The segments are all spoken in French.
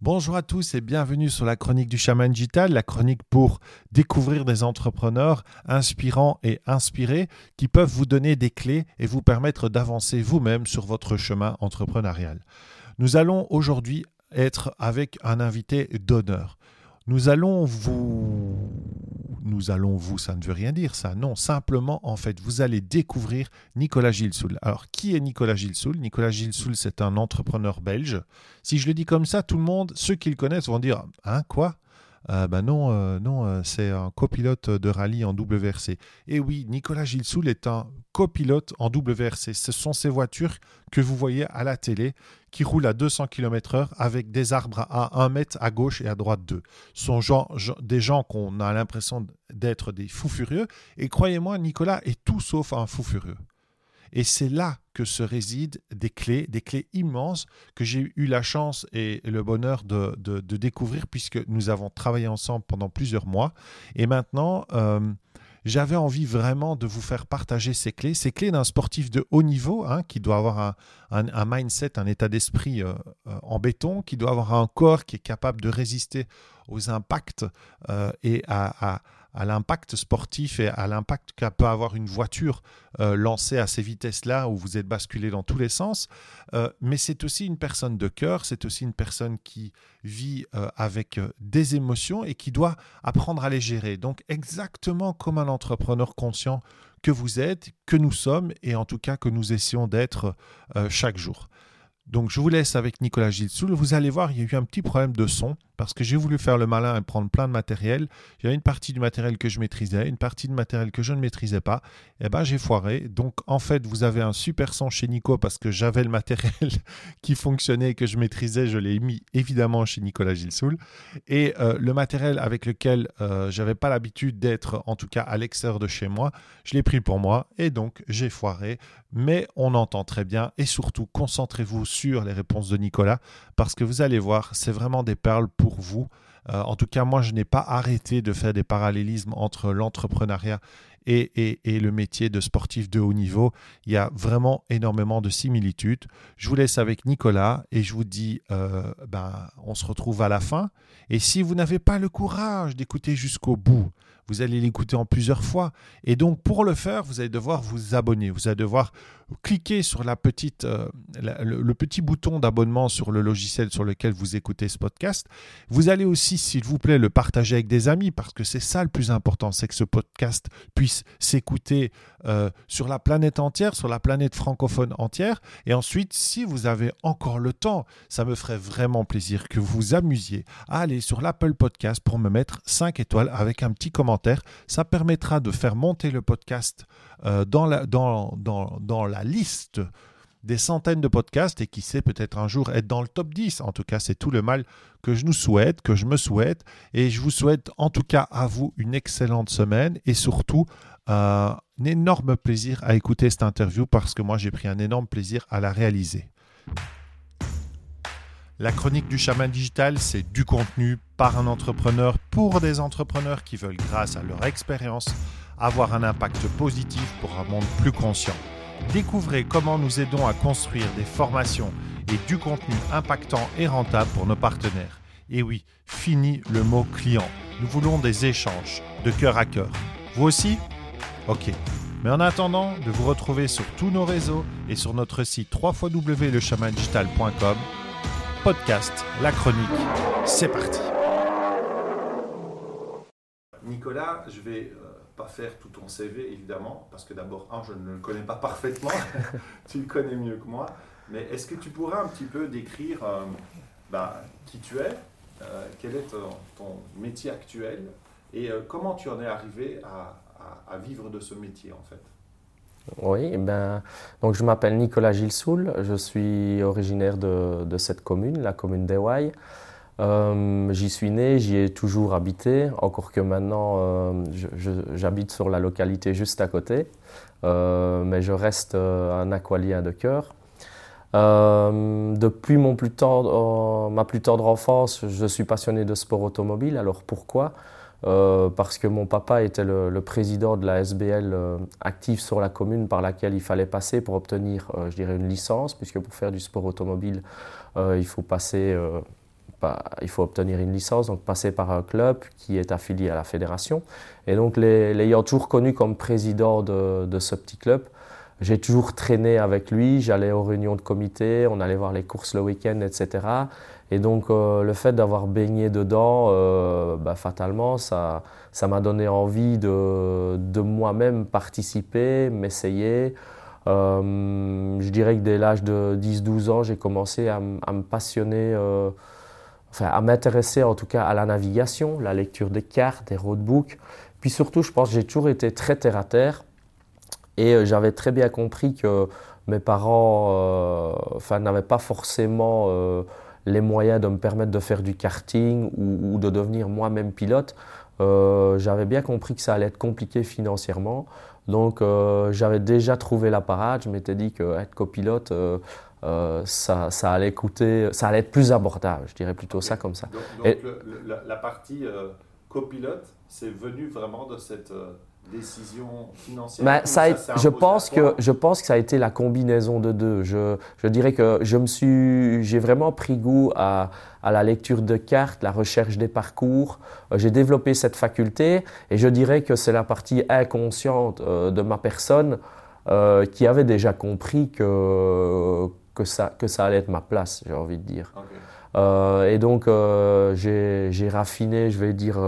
Bonjour à tous et bienvenue sur la chronique du chaman digital, la chronique pour découvrir des entrepreneurs inspirants et inspirés qui peuvent vous donner des clés et vous permettre d'avancer vous-même sur votre chemin entrepreneurial. Nous allons aujourd'hui être avec un invité d'honneur. Nous allons vous... Nous allons vous, ça ne veut rien dire ça. Non, simplement, en fait, vous allez découvrir Nicolas Gilsoul. Alors, qui est Nicolas Gilsoul? Nicolas Gilsoul, c'est un entrepreneur belge. Si je le dis comme ça, tout le monde, ceux qui le connaissent, vont dire Hein, quoi? Ben non, euh, non euh, c'est un copilote de rallye en WRC. Et oui, Nicolas Gilsoul est un copilote en WRC. Ce sont ces voitures que vous voyez à la télé qui roulent à 200 km/h avec des arbres à 1 mètre à gauche et à droite d'eux. Ce sont des gens qu'on a l'impression d'être des fous furieux. Et croyez-moi, Nicolas est tout sauf un fou furieux. Et c'est là que se résident des clés, des clés immenses que j'ai eu la chance et le bonheur de, découvrir puisque nous avons travaillé ensemble pendant plusieurs mois. Et maintenant, euh, j'avais envie vraiment de vous faire partager ces clés, ces clés d'un sportif de haut niveau hein, qui doit avoir un, mindset, un état d'esprit euh, euh, en béton, qui doit avoir un corps qui est capable de résister aux impacts et à à l'impact sportif et à l'impact qu'a peut avoir une voiture euh, lancée à ces vitesses-là où vous êtes basculé dans tous les sens. Euh, mais c'est aussi une personne de cœur, c'est aussi une personne qui vit euh, avec des émotions et qui doit apprendre à les gérer. Donc exactement comme un entrepreneur conscient que vous êtes, que nous sommes et en tout cas que nous essayons d'être chaque jour. Donc je vous laisse avec Nicolas Gilsoul. Vous allez voir, il y a eu un petit problème de son parce que j'ai voulu faire le malin et prendre plein de matériel. Il y a une partie du matériel que je maîtrisais, une partie du matériel que je ne maîtrisais pas. Et eh ben j'ai foiré. Donc en fait, vous avez un super son chez Nico parce que j'avais le matériel qui fonctionnait et que je maîtrisais. Je l'ai mis évidemment chez Nicolas Gilsoul. Et euh, le matériel avec lequel euh, j'avais pas l'habitude d'être, en tout cas à l'extérieur de chez moi, je l'ai pris pour moi et donc j'ai foiré. Mais on entend très bien et surtout concentrez-vous sur les réponses de Nicolas parce que vous allez voir, c'est vraiment des perles pour vous. Euh, en tout cas, moi, je n'ai pas arrêté de faire des parallélismes entre l'entrepreneuriat et, le métier de sportif de haut niveau. Il y a vraiment énormément de similitudes. Je vous laisse avec Nicolas et je vous dis, euh, ben, on se retrouve à la fin. Et si vous n'avez pas le courage d'écouter jusqu'au bout, vous allez l'écouter en plusieurs fois. Et donc, pour le faire, vous allez devoir vous abonner. Vous allez devoir cliquer sur la petite, euh, le, petit bouton d'abonnement sur le logiciel sur lequel vous écoutez ce podcast. Vous allez aussi, s'il vous plaît, le partager avec des amis parce que c'est ça le plus important, c'est que ce podcast puisse s'écouter euh, sur la planète entière, sur la planète francophone entière. Et ensuite, si vous avez encore le temps, ça me ferait vraiment plaisir que vous vous amusiez à aller sur l'Apple Podcast pour me mettre 5 étoiles avec un petit commentaire. Ça permettra de faire monter le podcast euh, dans la liste des centaines de podcasts et qui sait peut-être un jour être dans le top 10. En tout cas, c'est tout le mal que je nous souhaite, que je me souhaite. Et je vous souhaite en tout cas à vous une excellente semaine et surtout euh, un énorme plaisir à écouter cette interview parce que moi j'ai pris un énorme plaisir à la réaliser. La chronique du chaman digital, c'est du contenu par un entrepreneur pour des entrepreneurs qui veulent, grâce à leur expérience, avoir un impact positif pour un monde plus conscient. Découvrez comment nous aidons à construire des formations et du contenu impactant et rentable pour nos partenaires. Et oui, fini le mot client. Nous voulons des échanges de cœur à cœur. Vous aussi? Ok. Mais en attendant de vous retrouver sur tous nos réseaux et sur notre site www.lechamandigital.com, podcast, la chronique, c'est parti. Nicolas, je vais euh, pas faire tout ton CV évidemment, parce que d'abord, un, je ne le connais pas parfaitement, tu le connais mieux que moi, mais est-ce que tu pourrais un petit peu décrire euh, bah, qui tu es, euh, quel est ton, métier actuel et comment tu en es arrivé à, vivre de ce métier en fait? Oui, eh ben, donc je m'appelle Nicolas Gilsoul, je suis originaire de, cette commune, la commune d'Ewaï. Euh, j'y suis né, j'y ai toujours habité, encore que maintenant euh, j'habite sur la localité juste à côté, euh, mais je reste un aqualien de cœur. depuis mon ma plus tendre enfance, je suis passionné de sport automobile. Alors pourquoi? Parce que mon papa était le, président de la SBL active sur la commune par laquelle il fallait passer pour obtenir, je dirais, une licence, puisque pour faire du sport automobile, il faut passer il faut obtenir une licence, donc passer par un club qui est affilié à la fédération. Et donc, l'ayant toujours connu comme président de, de ce petit club, j'ai toujours traîné avec lui, j'allais aux réunions de comité, on allait voir les courses le week-end, etc. Et donc euh, le fait d'avoir baigné dedans, euh, bah, fatalement, ça m'a donné envie de, de moi-même participer, m'essayer. Euh, je dirais que dès l'âge de 10-12 ans, j'ai commencé à, me passionner, enfin à m'intéresser en tout cas à la navigation, la lecture des cartes, des roadbooks. Puis surtout, je pense que j'ai toujours été très terre à terre. Et j'avais très bien compris que mes parents enfin, n'avaient pas forcément les moyens de me permettre de faire du karting ou, de devenir moi-même pilote, euh, j'avais bien compris que ça allait être compliqué financièrement. Donc euh, j'avais déjà trouvé la parade. Je m'étais dit qu'être copilote, euh, ça, ça, allait coûter, ça allait être plus abordable. Je dirais plutôt ça comme ça. Donc, la, partie copilote, c'est venu vraiment de cette décision financière ben, ça, je, pense que, je pense que ça a été la combinaison de deux. Je, je dirais que je me suis, j'ai vraiment pris goût à, à, la lecture de cartes, la recherche des parcours. Euh, j'ai développé cette faculté et je dirais que c'est la partie inconsciente euh, de ma personne euh, qui avait déjà compris que, que, ça, que ça allait être ma place, j'ai envie de dire. et donc j'ai raffiné, je vais dire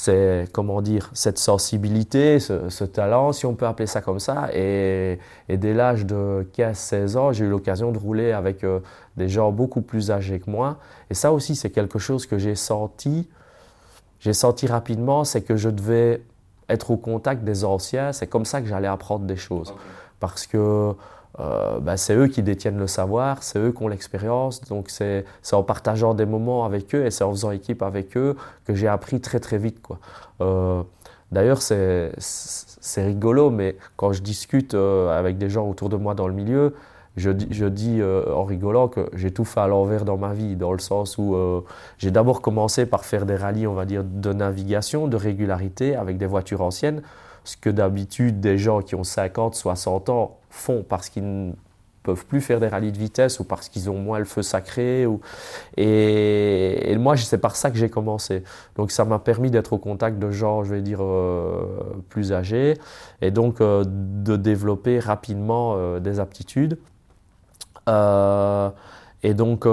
c'est comment dire cette sensibilité, ce, talent, si on peut appeler ça comme ça. Et, dès l'âge de 15-16 ans, j'ai eu l'occasion de rouler avec euh, des gens beaucoup plus âgés que moi. Et ça aussi, c'est quelque chose que j'ai senti. J'ai senti rapidement, c'est que je devais être au contact des anciens. C'est comme ça que j'allais apprendre des choses, parce que euh, bah, c'est eux qui détiennent le savoir, c'est eux qui ont l'expérience. Donc c'est en partageant des moments avec eux et c'est en faisant équipe avec eux que j'ai appris très très vite. Euh, D'ailleurs, c'est rigolo, mais quand je discute euh, avec des gens autour de moi dans le milieu, je, je dis en rigolant que j'ai tout fait à l'envers dans ma vie, dans le sens où j'ai d'abord commencé par faire des rallyes, on va dire, de navigation, de régularité avec des voitures anciennes ce que d'habitude des gens qui ont 50, 60 ans font parce qu'ils ne peuvent plus faire des rallyes de vitesse ou parce qu'ils ont moins le feu sacré. Ou... Et, moi, c'est par ça que j'ai commencé. Donc ça m'a permis d'être au contact de gens, je vais dire, euh, plus âgés et donc euh, de développer rapidement euh, des aptitudes. Et donc,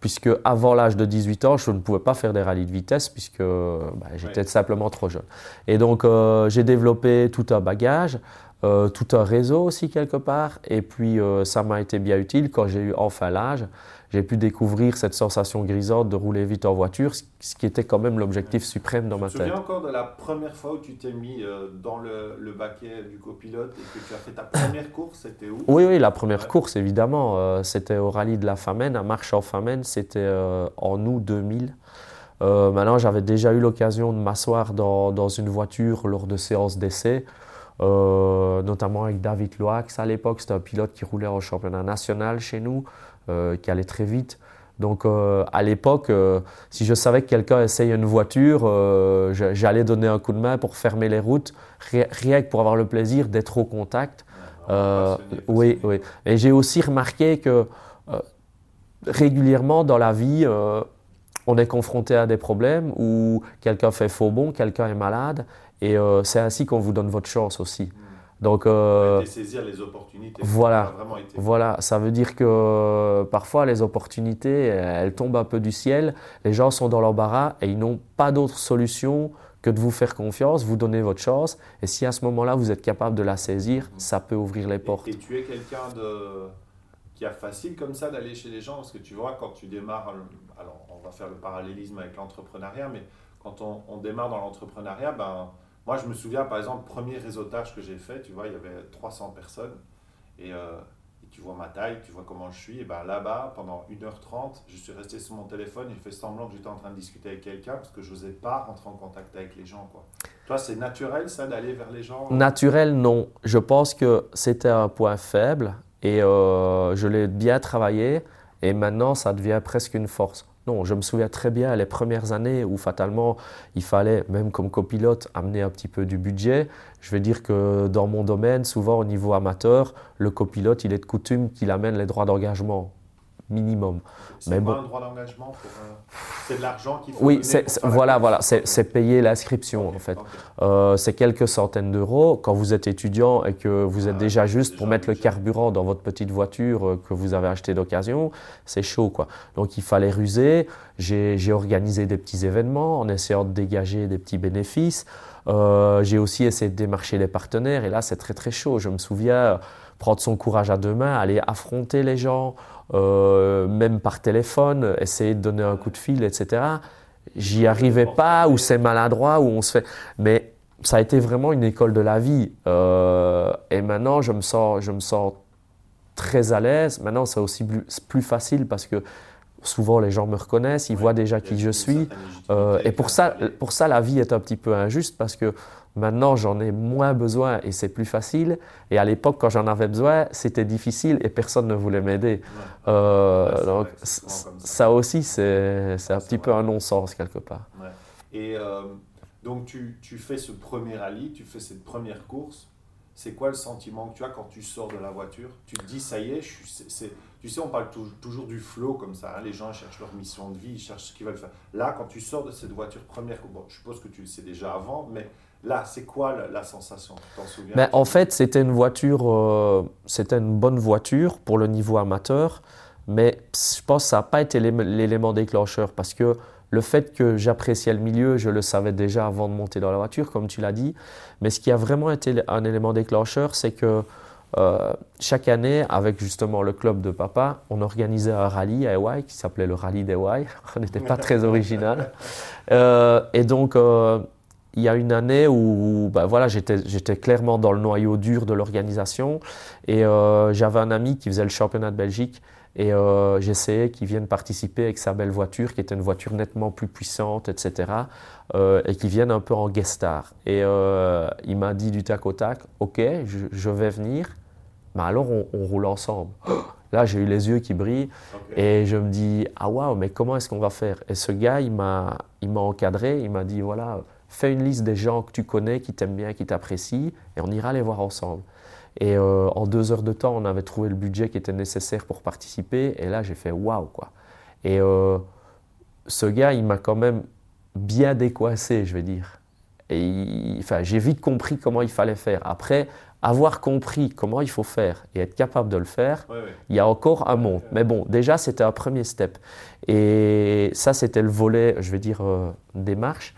puisque avant l'âge de 18 ans, je ne pouvais pas faire des rallyes de vitesse puisque bah, j'étais simplement trop jeune. Et donc, j'ai développé tout un bagage, euh, tout un réseau aussi quelque part. Et puis, ça m'a été bien utile quand j'ai eu enfin l'âge j'ai pu découvrir cette sensation grisante de rouler vite en voiture, ce qui était quand même l'objectif suprême dans ma tête. Tu te souviens encore de la première fois où tu t'es mis euh, dans le, le, baquet du copilote et que tu as fait ta première course C'était où? Oui, oui, la première course, évidemment. Euh, c'était au rallye de la Famenne, à marche en famenne C'était euh, en août 2000. maintenant, j'avais déjà eu l'occasion de m'asseoir dans, dans, une voiture lors de séances d'essai. Notamment avec David Loax à l'époque, c'était un pilote qui roulait en championnat national chez nous. Euh, qui allait très vite. Donc euh, à l'époque, euh, si je savais que quelqu'un essaye une voiture, j'allais donner un coup de main pour fermer les routes, rien que pour avoir le plaisir d'être au contact. oui, oui. Et j'ai aussi remarqué que régulièrement dans la vie, on est confronté à des problèmes où quelqu'un fait faux bon, quelqu'un est malade, et c'est ainsi qu'on vous donne votre chance aussi. Donc, euh, saisir les opportunités. Voilà, voilà, ça veut dire que euh, parfois les opportunités, elles tombent un peu du ciel, les gens sont dans l'embarras et ils n'ont pas d'autre solution que de vous faire confiance, vous donner votre chance. Et si à ce moment-là, vous êtes capable de la saisir, ça peut ouvrir les portes. Et, tu es quelqu'un de... qui a facile comme ça d'aller chez les gens? Parce que tu vois, quand tu démarres, alors on va faire le parallélisme avec l'entrepreneuriat, mais quand on, on démarre dans l'entrepreneuriat, ben moi, je me souviens, par exemple, premier réseautage que j'ai fait, tu vois, il y avait 300 personnes. Euh, et, tu vois ma taille, tu vois comment je suis. Et ben là-bas, pendant 1h30, je suis resté sur mon téléphone. J'ai fait semblant que j'étais en train de discuter avec quelqu'un parce que je n'osais pas rentrer en contact avec les gens. Quoi. Toi, c'est naturel, ça, d'aller vers les gens? Naturel, non. Je pense que c'était un point faible et euh, je l'ai bien travaillé. Et maintenant, ça devient presque une force. Non, je me souviens très bien les premières années où fatalement il fallait, même comme copilote, amener un petit peu du budget. Je vais dire que dans mon domaine, souvent au niveau amateur, le copilote, il est de coutume qu'il amène les droits d'engagement minimum. C'est un droit d'engagement. Euh, c'est de l'argent qu'il faut. Oui, voilà, voilà, c'est payer l'inscription en fait. Euh, c'est quelques centaines d'euros. Quand vous êtes étudiant et que vous êtes déjà juste pour mettre le carburant dans votre petite voiture euh, que vous avez acheté d'occasion, c'est chaud quoi. Donc il fallait ruser. J'ai organisé des petits événements en essayant de dégager des petits bénéfices. J'ai aussi essayé de démarcher les partenaires et là c'est très très chaud. Je me souviens prendre son courage à deux mains, aller affronter les gens, euh, même par téléphone, essayer de donner un coup de fil, etc. J'y arrivais pas, ou c'est maladroit, ou on se fait. Mais ça a été vraiment une école de la vie. Euh, et maintenant, je me sens, je me sens très à l'aise. Maintenant, c'est aussi plus, plus, facile parce que souvent les gens me reconnaissent, ils voient déjà qui je suis. Euh, et pour ça, pour ça, la vie est un petit peu injuste parce que Maintenant, j'en ai moins besoin et c'est plus facile. Et à l'époque, quand j'en avais besoin, c'était difficile et personne ne voulait m'aider. Euh, donc, ça aussi, c'est un petit peu un non-sens quelque part. Et euh, donc, tu, tu, fais ce premier rallye, tu fais cette première course. C'est quoi le sentiment que tu as quand tu sors de la voiture? Tu te dis, ça y est, je suis, tu sais, on parle toujours du flow comme ça. Hein. les gens cherchent leur mission de vie, ils cherchent ce qu'ils veulent faire. Là, quand tu sors de cette voiture première, bon, je suppose que tu le sais déjà avant, mais Là, c'est quoi la, sensation? Tu t'en souviens? Ben, En fait, c'était une voiture, euh, c'était une bonne voiture pour le niveau amateur, mais je pense que ça n'a pas été l'élément déclencheur parce que le fait que j'appréciais le milieu, je le savais déjà avant de monter dans la voiture, comme tu l'as dit. Mais ce qui a vraiment été un élément déclencheur, c'est que euh, chaque année, avec justement le club de papa, on organisait un rallye à Hawaii qui s'appelait le rallye d'Hawaii. on n'était pas très original. Euh, et donc, il y a une année où bah voilà, j'étais clairement dans le noyau dur de l'organisation et euh, j'avais un ami qui faisait le championnat de Belgique et euh, j'essayais qu'il vienne participer avec sa belle voiture qui était une voiture nettement plus puissante, etc. Euh, et qu'il vienne un peu en guest star. Et il m'a dit du tac au tac, ok, je, vais venir, mais alors on, roule ensemble. Là, j'ai eu les yeux qui brillent et je me dis, ah waouh, mais comment est-ce qu'on va faire? Et ce gars, il m'a encadré, il m'a dit, voilà, fais une liste des gens que tu connais, qui t'aiment bien, qui t'apprécient, et on ira les voir ensemble. Et euh, en deux heures de temps, on avait trouvé le budget qui était nécessaire pour participer, et là, j'ai fait waouh, quoi. Et euh, ce gars, il m'a quand même bien décoincé, je vais dire. Et enfin, j'ai vite compris comment il fallait faire. Après, avoir compris comment il faut faire et être capable de le faire, il y a encore un monde. Mais bon, déjà, c'était un premier step. Et ça, c'était le volet, je vais dire, euh, démarche.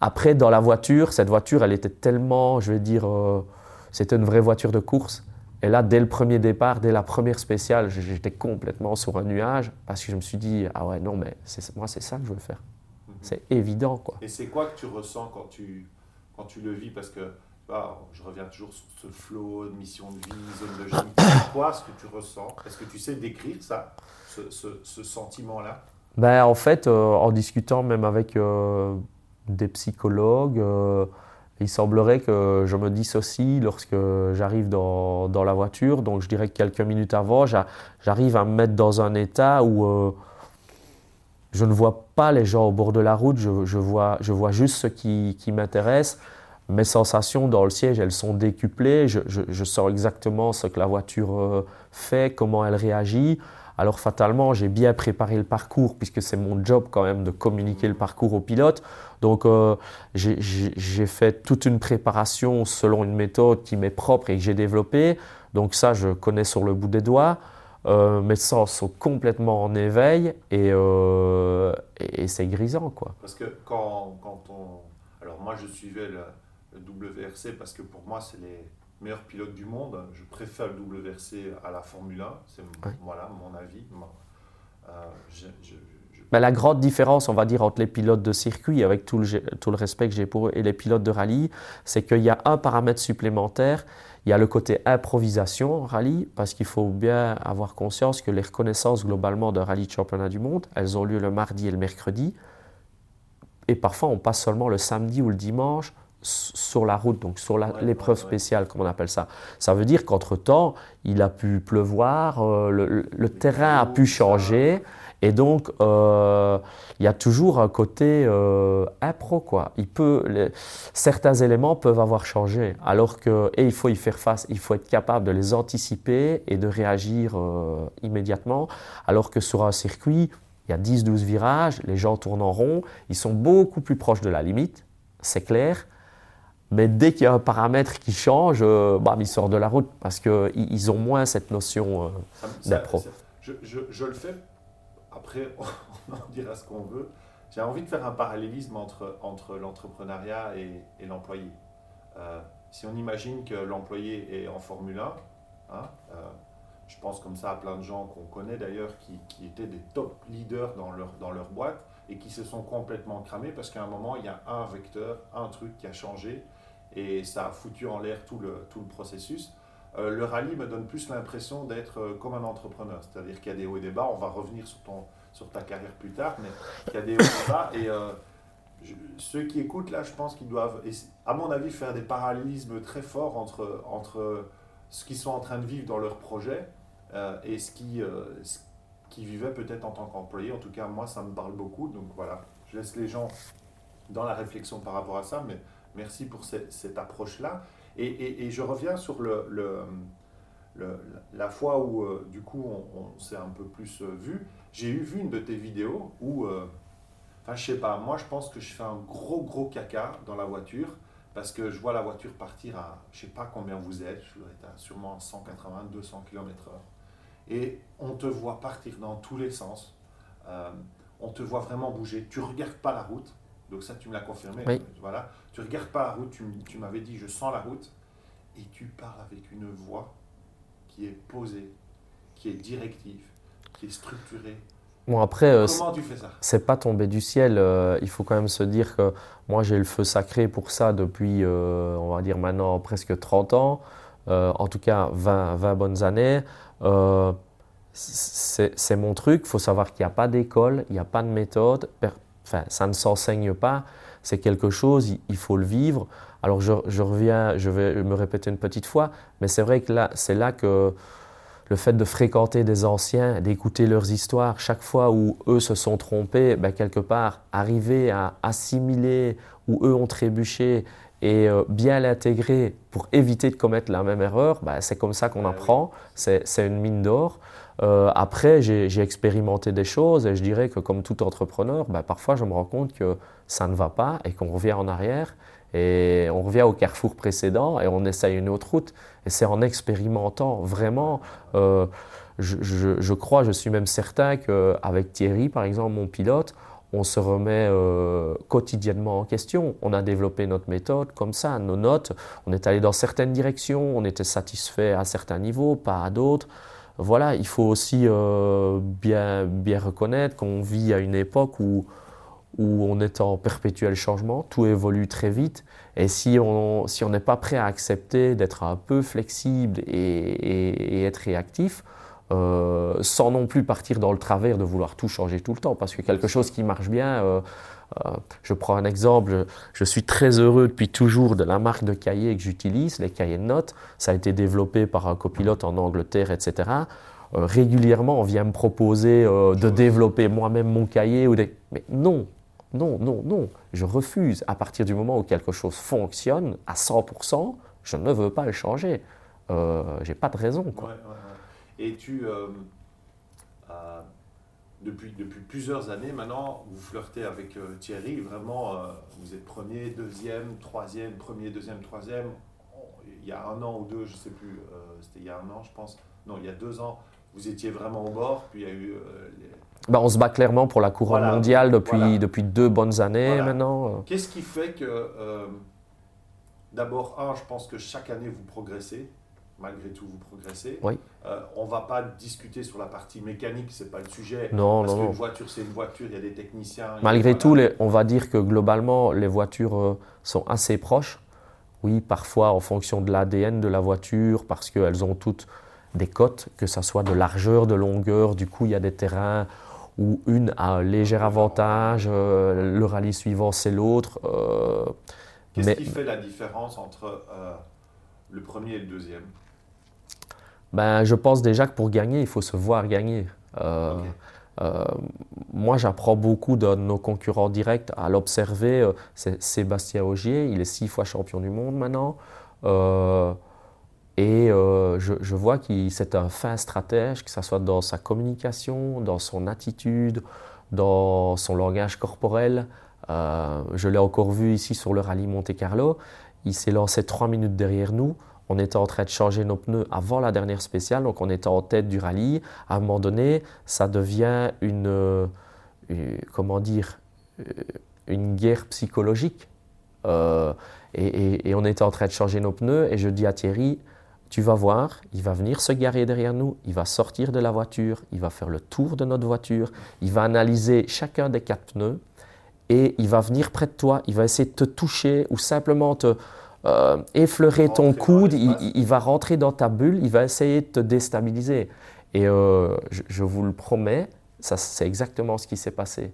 Après, dans la voiture, cette voiture, elle était tellement, je vais dire, euh, c'était une vraie voiture de course. Et là, dès le premier départ, dès la première spéciale, j'étais complètement sur un nuage parce que je me suis dit, ah ouais, non, mais moi, c'est ça que je veux faire. Mhm. C'est évident, quoi. Et c'est quoi que tu ressens quand tu, quand tu le vis? Parce que ah, je reviens toujours sur ce flow de mission de vie, zone de génie. C'est quoi ce que tu ressens? Est-ce que tu sais décrire ça, ce, ce, sentiment-là? Ben, En fait, euh, en discutant même avec... Euh, des psychologues. Euh, il semblerait que je me dissocie lorsque j'arrive dans, dans, la voiture. Donc je dirais que quelques minutes avant, j'arrive à me mettre dans un état où euh, je ne vois pas les gens au bord de la route, je, vois, je vois juste ce qui, qui m'intéresse. Mes sensations dans le siège, elles sont décuplées. Je, je, je sens exactement ce que la voiture euh, fait, comment elle réagit. Alors fatalement, j'ai bien préparé le parcours puisque c'est mon job quand même de communiquer le parcours au pilote. Donc euh, j'ai fait toute une préparation selon une méthode qui m'est propre et que j'ai développée. Donc ça, je connais sur le bout des doigts. Euh, mes sens sont complètement en éveil et, euh, et, c'est grisant. Quoi. Parce que quand, quand on... Alors moi, je suivais le, le WRC parce que pour moi, c'est les meilleur pilote du monde. Je préfère le WRC à la Formule 1. C'est voilà, mon avis. Euh, ben, la grande différence, on va dire, entre les pilotes de circuit, avec tout le, tout le respect que j'ai pour eux, et les pilotes de rallye, c'est qu'il y a un paramètre supplémentaire. Il y a le côté improvisation rallye, parce qu'il faut bien avoir conscience que les reconnaissances globalement d'un rallye de championnat du monde, elles ont lieu le mardi et le mercredi. Et parfois, on passe seulement le samedi ou le dimanche sur la route, donc sur l'épreuve spéciale, comme on appelle ça. Ça veut dire qu'entre-temps, il a pu pleuvoir, euh, le, terrain a pu changer, Et donc, euh, il y a toujours un côté euh, impro, quoi. Il peut, certains éléments peuvent avoir changé, alors que, et il faut y faire face, il faut être capable de les anticiper et de réagir euh, immédiatement, alors que sur un circuit, il y a 10-12 virages, les gens tournent en rond, ils sont beaucoup plus proches de la limite, c'est clair. Mais dès qu'il y a un paramètre qui change, euh, ils sortent de la route parce qu'ils ils ont moins cette notion d'impro. Je, je, je, le fais après, on en dira ce qu'on veut. J'ai envie de faire un parallélisme entre, entre l'entrepreneuriat et, et l'employé. Euh, si on imagine que l'employé est en Formule 1, hein, euh, je pense comme ça à plein de gens qu'on connaît d'ailleurs qui, qui, étaient des top leaders dans leur, dans leur boîte et qui se sont complètement cramés parce qu'à un moment, il y a un vecteur, un truc qui a changé et ça a foutu en l'air tout le, tout le processus. Euh, le rallye me donne plus l'impression d'être euh, comme un entrepreneur, c'est-à-dire qu'il y a des hauts et des bas. On va revenir sur, ton, sur ta carrière plus tard, mais il y a des hauts et des bas. Et euh, ceux qui écoutent là, je pense qu'ils doivent, à mon avis, faire des parallélismes très forts entre, entre ce qu'ils sont en train de vivre dans leur projet et ce qu'ils qui vivaient peut-être en tant qu'employé. En tout cas, moi, ça me parle beaucoup. Donc voilà, je laisse les gens dans la réflexion par rapport à ça, mais merci pour cette, approche-là. Et, je reviens sur la fois où, euh, du coup, on, s'est un peu plus euh, vu. J'ai eu vu une de tes vidéos où, euh, enfin, je sais pas, moi, je pense que je fais un gros, gros caca dans la voiture parce que je vois la voiture partir à, je sais pas combien vous êtes, je dois être à sûrement 180, 200 km/h. Et on te voit partir dans tous les sens. on te voit vraiment bouger. Tu regardes pas la route. Donc ça, tu me l'as confirmé. Voilà. Tu regardes pas la route, tu, tu m'avais dit, je sens la route, et tu parles avec une voix qui est posée, qui est directive, qui est structurée. Bon après, euh, comment tu fais ça? C'est pas tombé du ciel. Euh, il faut quand même se dire que moi j'ai le feu sacré pour ça depuis, euh, on va dire maintenant presque 30 ans, en tout cas 20, 20 bonnes années. c'est mon truc. Il faut savoir qu'il n'y a pas d'école, il n'y a pas de méthode enfin, ça ne s'enseigne pas, c'est quelque chose, il, faut le vivre. Alors je, reviens, je vais me répéter une petite fois, mais c'est vrai que là, c'est là que le fait de fréquenter des anciens, d'écouter leurs histoires, chaque fois où eux se sont trompés, ben quelque part, arriver à assimiler où eux ont trébuché et euh, bien l'intégrer pour éviter de commettre la même erreur, ben c'est comme ça qu'on ah apprend, c'est une mine d'or. Euh, après, j'ai expérimenté des choses et je dirais que comme tout entrepreneur, bah, parfois je me rends compte que ça ne va pas et qu'on revient en arrière et on revient au carrefour précédent et on essaye une autre route. Et c'est en expérimentant vraiment. Euh, je, je, je, crois, je suis même certain qu'avec Thierry, par exemple, mon pilote, on se remet euh, quotidiennement en question. On a développé notre méthode comme ça, nos notes. On est allé dans certaines directions, on était satisfait à certains niveaux, pas à d'autres voilà, il faut aussi euh, bien, bien reconnaître qu'on vit à une époque où, où on est en perpétuel changement, tout évolue très vite. Et si on si n'est pas prêt à accepter d'être un peu flexible et, être réactif, euh, sans non plus partir dans le travers de vouloir tout changer tout le temps, parce que quelque chose qui marche bien, euh, je prends un exemple, je, suis très heureux depuis toujours de la marque de cahiers que j'utilise, les cahiers de notes. Ça a été développé par un copilote en Angleterre, etc. Euh, régulièrement, on vient me proposer euh, de développer moi-même mon cahier. Ou des... Mais non, non, non, non. Je refuse. À partir du moment où quelque chose fonctionne à 100%, je ne veux pas le changer. Euh, J'ai pas de raison. Quoi. Et tu depuis, depuis plusieurs années maintenant, vous flirtez avec euh, Thierry. Vraiment, euh, vous êtes premier, deuxième, troisième, premier, deuxième, troisième. Il y a un an ou deux, je ne sais plus, euh, c'était il y a un an, je pense. Non, il y a deux ans, vous étiez vraiment au bord. Puis il y a eu. Ben, on se bat clairement pour la couronne mondiale depuis, depuis deux bonnes années maintenant. Qu'est-ce qui fait que. D'abord, un, je pense que chaque année vous progressez malgré tout, vous progressez. Oui. Euh, on ne va pas discuter sur la partie mécanique, ce n'est pas le sujet. Non, parce non, qu'une voiture, c'est une voiture, il y a des techniciens. Malgré tout, on va dire que globalement, les voitures euh, sont assez proches. Oui, parfois en fonction de l'ADN de la voiture, parce qu'elles ont toutes des cotes, que ce soit de largeur, de longueur. Du coup, il y a des terrains où une a un léger avantage, euh, le rallye suivant, c'est l'autre. Qu'est-ce qui fait la différence entre le premier et le deuxième? Ben, Je pense déjà que pour gagner, il faut se voir gagner. Euh, moi, j'apprends beaucoup de nos concurrents directs à l'observer. C'est Sébastien Augier, il est six fois champion du monde maintenant. Et euh, je, vois que c'est un fin stratège, que ce soit dans sa communication, dans son attitude, dans son langage corporel. Euh, je l'ai encore vu ici sur le rallye Monte Carlo. Il s'est lancé trois minutes derrière nous. On était en train de changer nos pneus avant la dernière spéciale, donc on était en tête du rallye. À un moment donné, ça devient une, euh, comment dire, une guerre psychologique. et, on était en train de changer nos pneus et je dis à Thierry, tu vas voir, il va venir se garer derrière nous, il va sortir de la voiture, il va faire le tour de notre voiture, il va analyser chacun des quatre pneus et il va venir près de toi, il va essayer de te toucher ou simplement te euh, effleurer ton coude, il, va rentrer dans ta bulle, il va essayer de te déstabiliser. Et euh, je, vous le promets, ça c'est exactement ce qui s'est passé.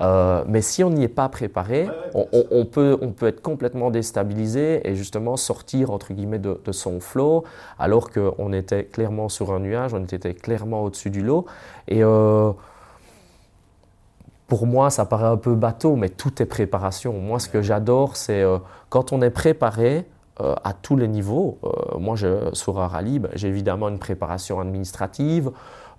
Euh, mais si on n'y est pas préparé, on, peut, on peut être complètement déstabilisé et justement sortir entre guillemets de, son flow, alors qu'on était clairement sur un nuage, on était clairement au-dessus du lot. Et pour moi, ça paraît un peu bateau, mais tout est préparation. Moi, ce que j'adore, c'est euh, quand on est préparé, à tous les niveaux. moi, je, sur un rallye, ben, j'ai évidemment une préparation administrative.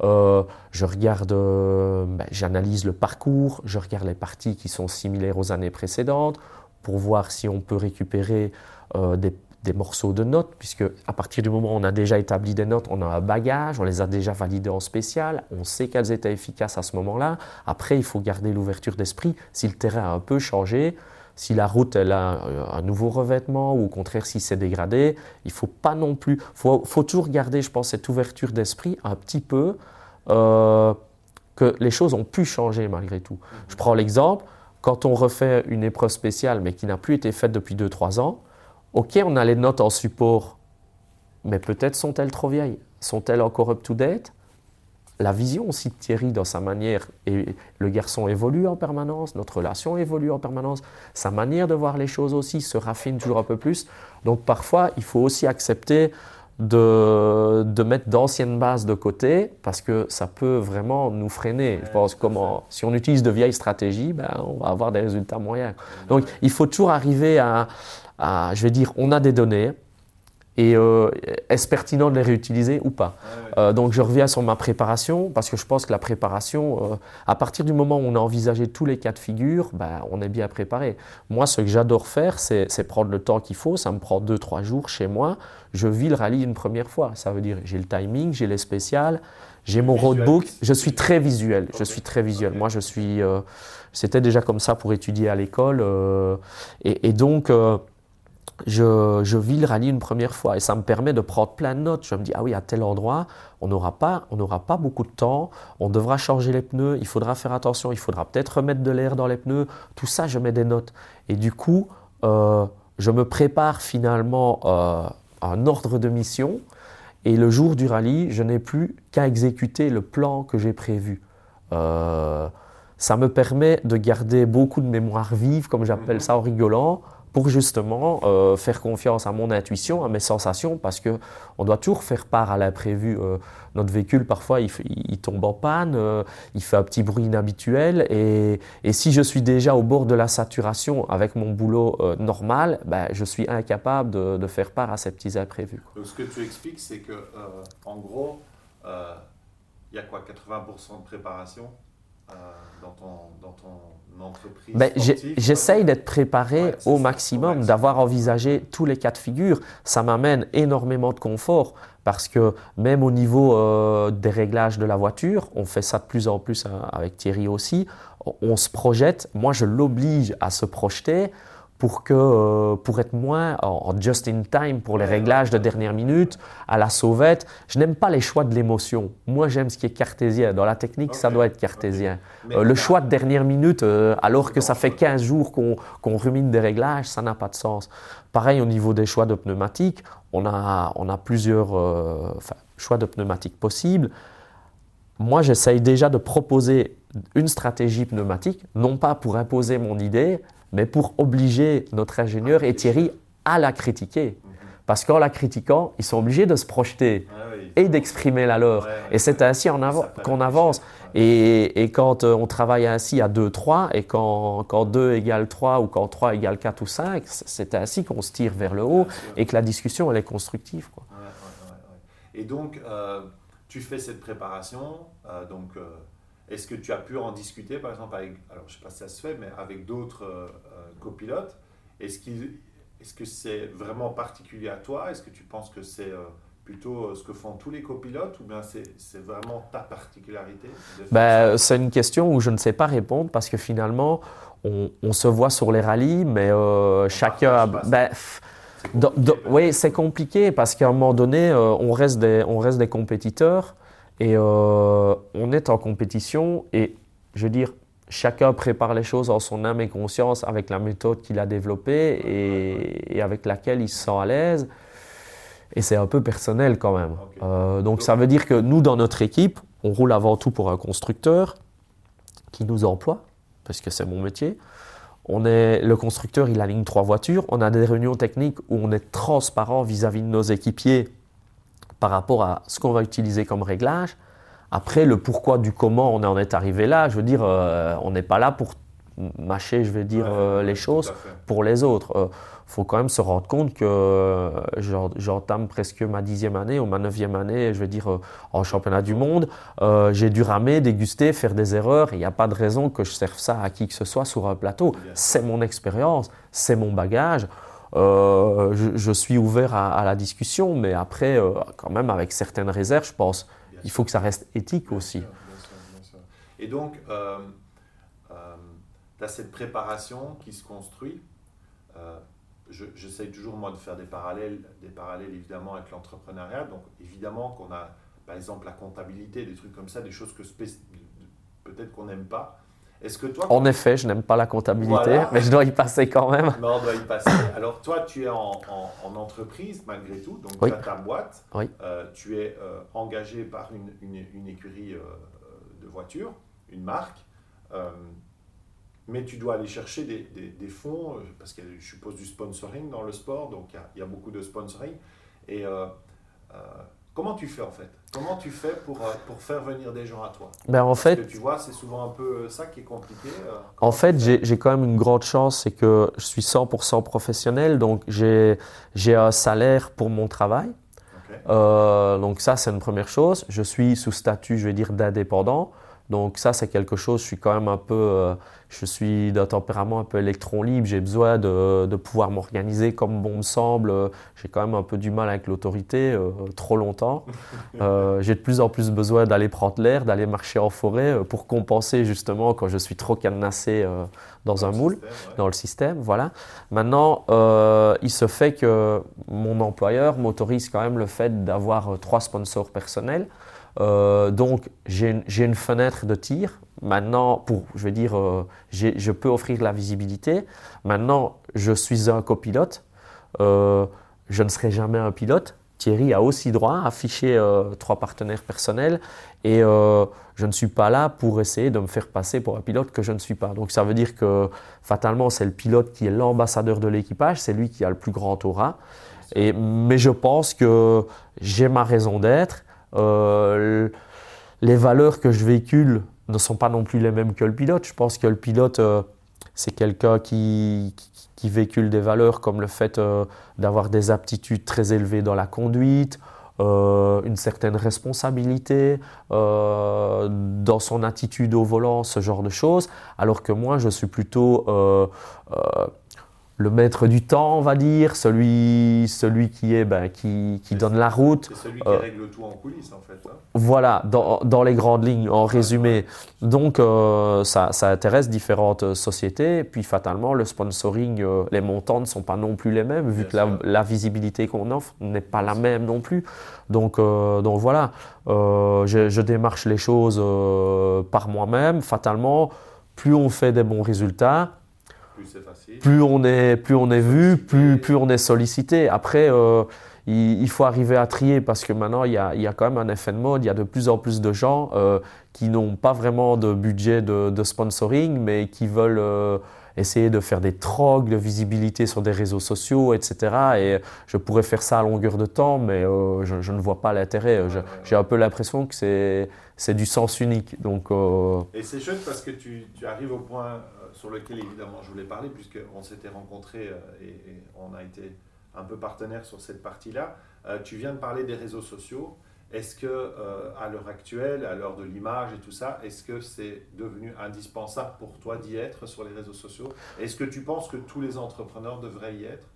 Euh, je regarde, euh, ben, j'analyse le parcours, je regarde les parties qui sont similaires aux années précédentes pour voir si on peut récupérer euh, des, morceaux de notes, puisque à partir du moment où on a déjà établi des notes, on a un bagage, on les a déjà validées en spécial, on sait qu'elles étaient efficaces à ce moment-là. Après, il faut garder l'ouverture d'esprit. Si le terrain a un peu changé, si la route elle a un nouveau revêtement ou au contraire si c'est dégradé, il faut pas non plus, faut, faut toujours garder, je pense, cette ouverture d'esprit un petit peu euh, que les choses ont pu changer malgré tout. Je prends l'exemple, quand on refait une épreuve spéciale mais qui n'a plus été faite depuis 2-3 ans, ok, on a les notes en support, mais peut-être sont-elles trop vieilles? Sont-elles encore up-to-date la vision aussi de Thierry dans sa manière, et le garçon évolue en permanence, notre relation évolue en permanence, sa manière de voir les choses aussi se raffine toujours un peu plus. Donc parfois, il faut aussi accepter de, mettre d'anciennes bases de côté parce que ça peut vraiment nous freiner. Je pense comment, si on utilise de vieilles stratégies, ben, on va avoir des résultats moyens. Donc il faut toujours arriver à, à je vais dire, on a des données, et euh, est-ce pertinent de les réutiliser ou pas euh, Donc je reviens sur ma préparation parce que je pense que la préparation, euh, à partir du moment où on a envisagé tous les cas de figure, ben, on est bien préparé. Moi, ce que j'adore faire, c'est prendre le temps qu'il faut. Ça me prend 2-3 jours chez moi. Je vis le rallye une première fois. Ça veut dire j'ai le timing, j'ai les spéciales, j'ai mon roadbook. Je suis très visuel. Je suis très visuel. Moi, je suis. C'était déjà comme ça pour étudier à l'école. Et, et, donc je, vis le rallye une première fois et ça me permet de prendre plein de notes. Je me dis, ah oui, à tel endroit, on n'aura pas, pas beaucoup de temps, on devra changer les pneus, il faudra faire attention, il faudra peut-être remettre de l'air dans les pneus. Tout ça, je mets des notes. Et du coup, euh, je me prépare finalement euh, un ordre de mission et le jour du rallye, je n'ai plus qu'à exécuter le plan que j'ai prévu. Euh, ça me permet de garder beaucoup de mémoire vive, comme j'appelle ça en rigolant, pour justement euh, faire confiance à mon intuition, à mes sensations, parce que on doit toujours faire part à l'imprévu. Euh, notre véhicule, parfois, il, tombe en panne, euh, il fait un petit bruit inhabituel, et, si je suis déjà au bord de la saturation avec mon boulot normal, ben, je suis incapable de, faire part à ces petits imprévus. Ce que tu expliques, c'est que, en gros, il y a quoi, 80% de préparation? Dans ton, dans ton entreprise ben, J'essaye d'être préparé au maximum, d'avoir envisagé tous les cas de figure. Ça m'amène énormément de confort parce que même au niveau euh, des réglages de la voiture, on fait ça de plus en plus hein, avec Thierry aussi, on se projette, moi je l'oblige à se projeter pour, que, euh, pour être moins en, just in time pour les réglages de dernière minute, à la sauvette. Je n'aime pas les choix de l'émotion. Moi, j'aime ce qui est cartésien. Dans la technique, ça doit être cartésien. Euh, le choix de dernière minute, euh, alors que ça fait 15 jours qu'on rumine des réglages, ça n'a pas de sens. Pareil au niveau des choix de pneumatiques, on a, on a plusieurs choix de pneumatiques possibles. Moi, j'essaye déjà de proposer une stratégie pneumatique, non pas pour imposer mon idée, mais pour obliger notre ingénieur et Thierry à la critiquer. Parce qu'en la critiquant, ils sont obligés de se projeter et d'exprimer la leur. et c'est ainsi qu'on avance. Et, et, quand on travaille ainsi à 2, 3, et quand, quand 2 égale 3 ou quand 3 égale 4 ou 5, c'est ainsi qu'on se tire vers le haut et que la discussion, elle est constructive. Quoi. et donc, tu fais cette préparation, donc est-ce que tu as pu en discuter, par exemple, avec, alors je ne sais pas si ça se fait, mais avec d'autres euh, euh, copilotes? Est-ce est que c'est vraiment particulier à toi? Est-ce que tu penses que c'est euh, plutôt ce que font tous les copilotes ou bien c'est vraiment ta particularité ben, C'est une question où je ne sais pas répondre parce que finalement, on, se voit sur les rallyes, mais chacun... Ben, oui, c'est compliqué parce qu'à un moment donné, on, reste des, on reste des compétiteurs. Et euh, on est en compétition et je veux dire, chacun prépare les choses en son âme et conscience avec la méthode qu'il a développée et, avec laquelle il se sent à l'aise. Et c'est un peu personnel quand même. Euh, donc ça veut dire que nous, dans notre équipe, on roule avant tout pour un constructeur qui nous emploie, parce que c'est mon métier. On est, le constructeur, il aligne trois voitures. On a des réunions techniques où on est transparent vis-à-vis -vis de nos équipiers par rapport à ce qu'on va utiliser comme réglage. Après, le pourquoi du comment on en est arrivé là, je veux dire, euh, on n'est pas là pour mâcher, je vais dire, euh, les choses pour les autres. Il euh, faut quand même se rendre compte que j'entame presque ma dixième année ou ma neuvième année, je vais dire, en championnat du monde. J'ai dû ramer, déguster, faire des erreurs. Il n'y a pas de raison que je serve ça à qui que ce soit sur un plateau. C'est mon expérience, c'est mon bagage. Euh, je, suis ouvert à, la discussion, mais après, euh, quand même, avec certaines réserves, je pense, il faut que ça reste éthique aussi. Et donc, euh, tu as cette préparation qui se construit. J'essaie toujours, moi, de faire des parallèles, des parallèles évidemment avec l'entrepreneuriat. Donc, évidemment qu'on a, par exemple, la comptabilité, des trucs comme ça, des choses que peut-être qu'on n'aime pas. Que toi, en effet, je n'aime pas la comptabilité, mais je dois y passer quand même. on doit y passer. Alors toi, tu es en, entreprise malgré tout, donc tu as ta boîte, euh, tu es euh, engagé par une, une, écurie euh, de voitures, une marque, mais tu dois aller chercher des, des, fonds, parce qu'il y a, je suppose, du sponsoring dans le sport, donc il y y a beaucoup de sponsoring. Et Comment tu fais en fait? Comment tu fais pour, euh, pour faire venir des gens à toi? Ben, en Parce fait, que tu vois, c'est souvent un peu euh, ça qui est compliqué. Euh, en fait, j'ai quand même une grande chance, c'est que je suis 100% professionnel, donc j'ai un salaire pour mon travail. donc ça, c'est une première chose. Je suis sous statut, je vais dire, d'indépendant. Donc ça, c'est quelque chose, je suis quand même un peu, euh, je suis d'un tempérament un peu électron libre, j'ai besoin de, de pouvoir m'organiser comme bon me semble. J'ai quand même un peu du mal avec l'autorité, euh, trop longtemps. Euh, j'ai de plus en plus besoin d'aller prendre l'air, d'aller marcher en forêt pour compenser justement quand je suis trop cadenassé dans, un moule, dans le système. Voilà. Maintenant, il se fait que mon employeur m'autorise quand même le fait d'avoir trois sponsors personnels. Euh, donc, j'ai une fenêtre de tir. Maintenant, pour, je veux dire, euh, je peux offrir la visibilité. Maintenant, je suis un copilote. Euh, je ne serai jamais un pilote. Thierry a aussi droit à afficher trois partenaires personnels et je ne suis pas là pour essayer de me faire passer pour un pilote que je ne suis pas. Donc ça veut dire que fatalement c'est le pilote qui est l'ambassadeur de l'équipage, c'est lui qui a le plus grand aura. Et, mais je pense que j'ai ma raison d'être les valeurs que je véhicule ne sont pas non plus les mêmes que le pilote. Je pense que le pilote, euh, c'est quelqu'un qui, qui, véhicule des valeurs comme le fait euh, d'avoir des aptitudes très élevées dans la conduite, une certaine responsabilité dans son attitude au volant, ce genre de choses. Alors que moi, je suis plutôt le maître du temps, on va dire, celui, celui qui est, ben, qui, qui donne la route. C'est celui qui euh, règle tout en coulisses, en fait. Hein. Voilà, dans, dans, les grandes lignes, en résumé. Donc, euh, ça, ça, intéresse différentes sociétés. Puis, fatalement, le sponsoring, euh, les montants ne sont pas non plus les mêmes, vu que la, la, visibilité qu'on offre n'est pas la même non plus. Donc, donc voilà, je, je, démarche les choses par moi-même. Fatalement, plus on fait des bons résultats, plus on est, plus on est vu, plus, plus on est sollicité. Après, euh, il, faut arriver à trier parce que maintenant, il y a, il y a quand même un effet de mode. Il y a de plus en plus de gens euh, qui n'ont pas vraiment de budget de, de, sponsoring, mais qui veulent euh, essayer de faire des trocs de visibilité sur des réseaux sociaux, etc. Et je pourrais faire ça à longueur de temps, mais je, ne vois pas l'intérêt. J'ai un peu l'impression que c'est du sens unique. Donc, Et c'est chouette parce que tu, tu, arrives au point sur lequel évidemment je voulais parler, puisqu'on s'était rencontrés et, et, on a été un peu partenaires sur cette partie-là. tu viens de parler des réseaux sociaux. Est-ce que euh, à l'heure actuelle, à l'heure de l'image et tout ça, est-ce que c'est devenu indispensable pour toi d'y être sur les réseaux sociaux? Est-ce que tu penses que tous les entrepreneurs devraient y être?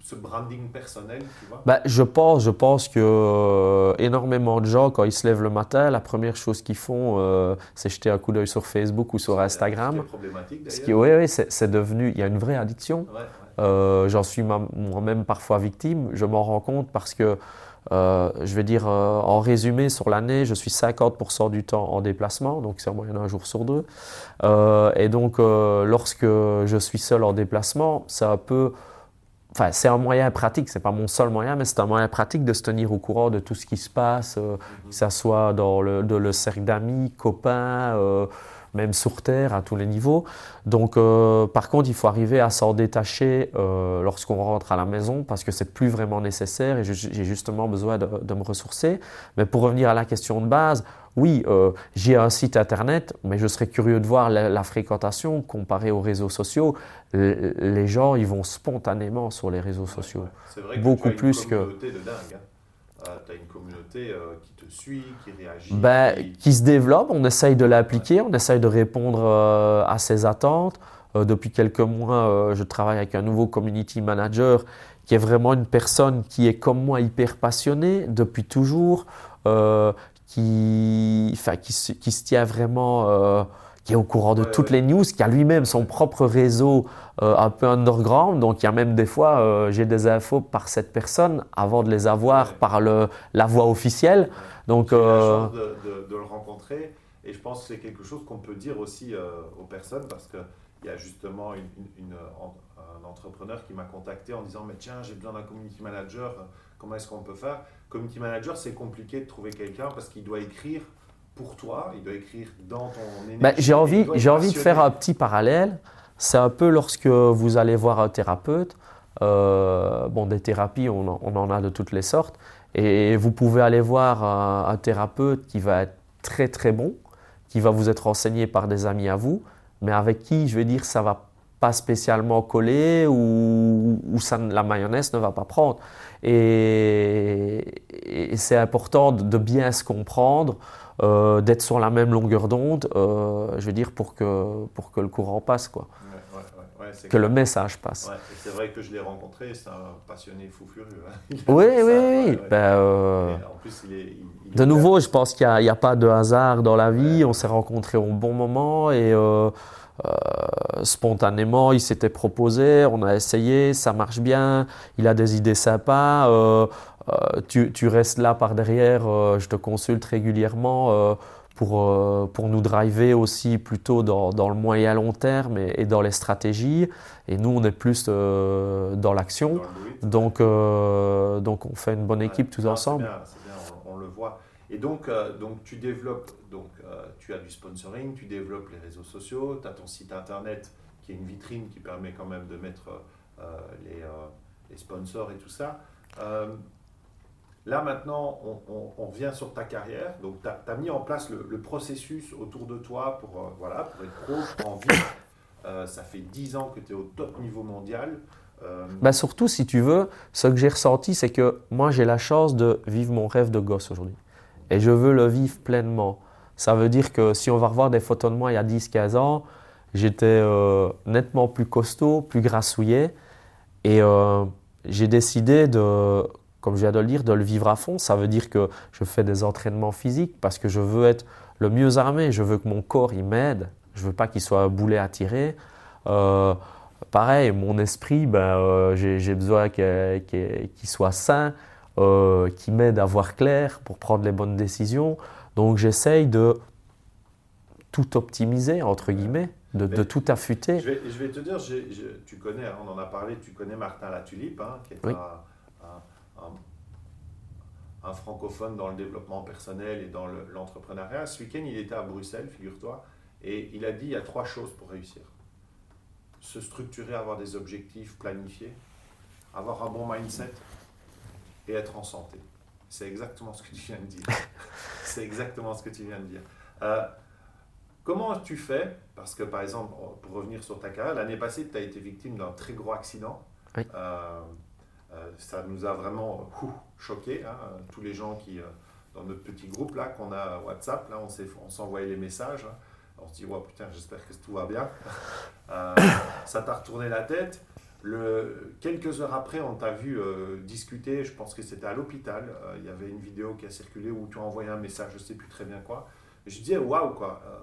Ce branding personnel, tu vois? Ben, Je pense, je pense que euh, énormément de gens, quand ils se lèvent le matin, la première chose qu'ils font, euh, c'est jeter un coup d'œil sur Facebook ou sur Instagram. C'est problématique d'ailleurs. Qui, oui, oui, c'est devenu, il y a une vraie addiction. J'en suis moi-même parfois victime. Je m'en rends compte parce que euh, je vais dire euh, en résumé sur l'année, je suis 50% du temps en déplacement, donc c'est en moyenne un jour sur deux. Euh, et donc lorsque je suis seul en déplacement, c'est un peu, enfin c'est un moyen pratique, c'est pas mon seul moyen, mais c'est un moyen pratique de se tenir au courant de tout ce qui se passe, que ce soit dans le, le cercle d'amis, copains même sur Terre, à tous les niveaux. Donc, euh, par contre, il faut arriver à s'en détacher euh, lorsqu'on rentre à la maison parce que c'est plus vraiment nécessaire et j'ai justement besoin de, me ressourcer. Mais pour revenir à la question de base, oui, euh, j'ai un site internet, mais je serais curieux de voir la, fréquentation comparée aux réseaux sociaux. les gens, ils vont spontanément sur les réseaux sociaux. Beaucoup plus que. De dingue, hein. Tu as une communauté euh, qui te suit, qui réagit ben, qui... se développe, on essaye de l'appliquer, on essaye de répondre euh, à ses attentes. Euh, depuis quelques mois, je travaille avec un nouveau community manager qui est vraiment une personne qui est comme moi hyper passionnée depuis toujours, qui, qui, qui, se tient vraiment qui est au courant de toutes les news, qui a lui-même son propre réseau euh, un peu underground. Donc il y a même des fois, euh, j'ai des infos par cette personne avant de les avoir par le, la voie officielle. Donc, euh... la chance de, de, le rencontrer et je pense que c'est quelque chose qu'on peut dire aussi euh, aux personnes parce qu'il y a justement une, une, un entrepreneur qui m'a contacté en disant mais tiens j'ai besoin d'un community manager, comment est-ce qu'on peut faire? Community manager c'est compliqué de trouver quelqu'un parce qu'il doit écrire pour toi, il doit écrire dans ton énergie. Ben, j'ai envie, j'ai envie de faire un petit parallèle. C'est un peu lorsque vous allez voir un thérapeute. Euh, bon, des thérapies, on en, a de toutes les sortes. Et vous pouvez aller voir un, thérapeute qui va être très très bon, qui va vous être enseigné par des amis à vous, mais avec qui, je vais dire, ça va pas spécialement coller ou, la mayonnaise ne va pas prendre. Et, et c'est important de bien se comprendre. Euh, d'être sur la même longueur d'onde, euh, je veux dire, pour que, pour que le courant passe, quoi. Que le message passe. c'est vrai que je l'ai rencontré, c'est un passionné fou furieux. Hein. Oui, oui, oui. Ben, euh, en plus, il est, de nouveau, je pense qu'il n'y a, a, pas de hasard dans la vie. On s'est rencontrés au bon moment et spontanément, il s'était proposé, on a essayé, ça marche bien, il a des idées sympas. Euh, tu, restes là par derrière, euh, je te consulte régulièrement euh, pour, pour nous driver aussi plutôt dans, dans le moyen long terme et, dans les stratégies. Et nous, on est plus dans l'action. Donc, donc, on fait une bonne équipe tous ensemble. C'est bien, on, le voit. Et donc, donc tu développes, donc, tu as du sponsoring, tu développes les réseaux sociaux, tu as ton site internet qui est une vitrine qui permet quand même de mettre les, les, sponsors et tout ça. Là maintenant, on, on, vient sur ta carrière. Donc, tu as, mis en place le, processus autour de toi pour, euh, voilà, pour être pro, en vivre. Euh, ça fait 10 ans que tu es au top niveau mondial. Euh, bah surtout, si tu veux, ce que j'ai ressenti, c'est que moi, j'ai la chance de vivre mon rêve de gosse aujourd'hui. Et je veux le vivre pleinement. Ça veut dire que si on va revoir des photos de moi il y a 10-15 ans, j'étais nettement plus costaud, plus grassouillet. Et j'ai décidé de comme je viens de le dire, de le vivre à fond. Ça veut dire que je fais des entraînements physiques parce que je veux être le mieux armé. Je veux que mon corps il m'aide. Je veux pas qu'il soit boulet à tirer. Euh, pareil, mon esprit, ben, euh, j'ai besoin qu'il soit sain, euh, qu'il m'aide à voir clair pour prendre les bonnes décisions. Donc j'essaye de tout optimiser, entre guillemets, de, de tout affûter. Je vais, je vais te dire, tu connais, hein, on en a parlé, tu connais Martin Latulipe, hein, qui est un un, francophone dans le développement personnel et dans l'entrepreneuriat. Ce week-end, il était à Bruxelles, figure-toi, et il a dit il y a trois choses pour réussir. se structurer, avoir des objectifs planifiés, avoir un bon mindset et être en santé. C'est exactement ce que tu viens de dire. C'est exactement ce que tu viens de dire. Euh, comment tu fais Parce que par exemple, pour revenir sur ta carrière, l'année passée, tu as été victime d'un très gros accident. Oui. Euh, ça nous a vraiment choqué, hein, tous les gens qui, dans notre petit groupe là qu'on a WhatsApp, là on s'envoyait les messages. Hein. on se dit, oh, putain, j'espère que tout va bien. ça t'a retourné la tête. Le, quelques heures après, on t'a vu euh, discuter, je pense que c'était à l'hôpital, euh, il y avait une vidéo qui a circulé où tu as envoyé un message, je ne sais plus très bien quoi. je disais, waouh, quoi. Euh,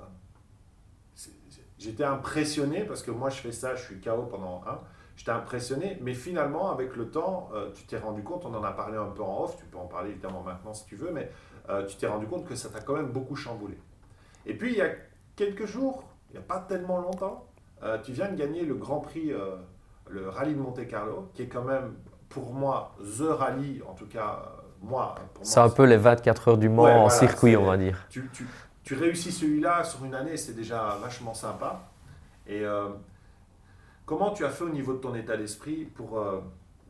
j'étais impressionné parce que moi, je fais ça, je suis KO pendant un. J'étais impressionné, mais finalement, avec le temps, tu t'es rendu compte, on en a parlé un peu en off, tu peux en parler évidemment maintenant si tu veux, mais tu t'es rendu compte que ça t'a quand même beaucoup chamboulé. Et puis, il y a quelques jours, il n'y a pas tellement longtemps, tu viens de gagner le Grand Prix le rallye de Monte Carlo, qui est quand même pour moi the rallye, en tout cas euh, moi. C'est un peu les 24 heures du Mans en circuit, on va dire. Tu, tu, tu réussis celui-là sur une année, c'est déjà vachement sympa. Et euh, comment tu as fait au niveau de ton état d'esprit pour, euh,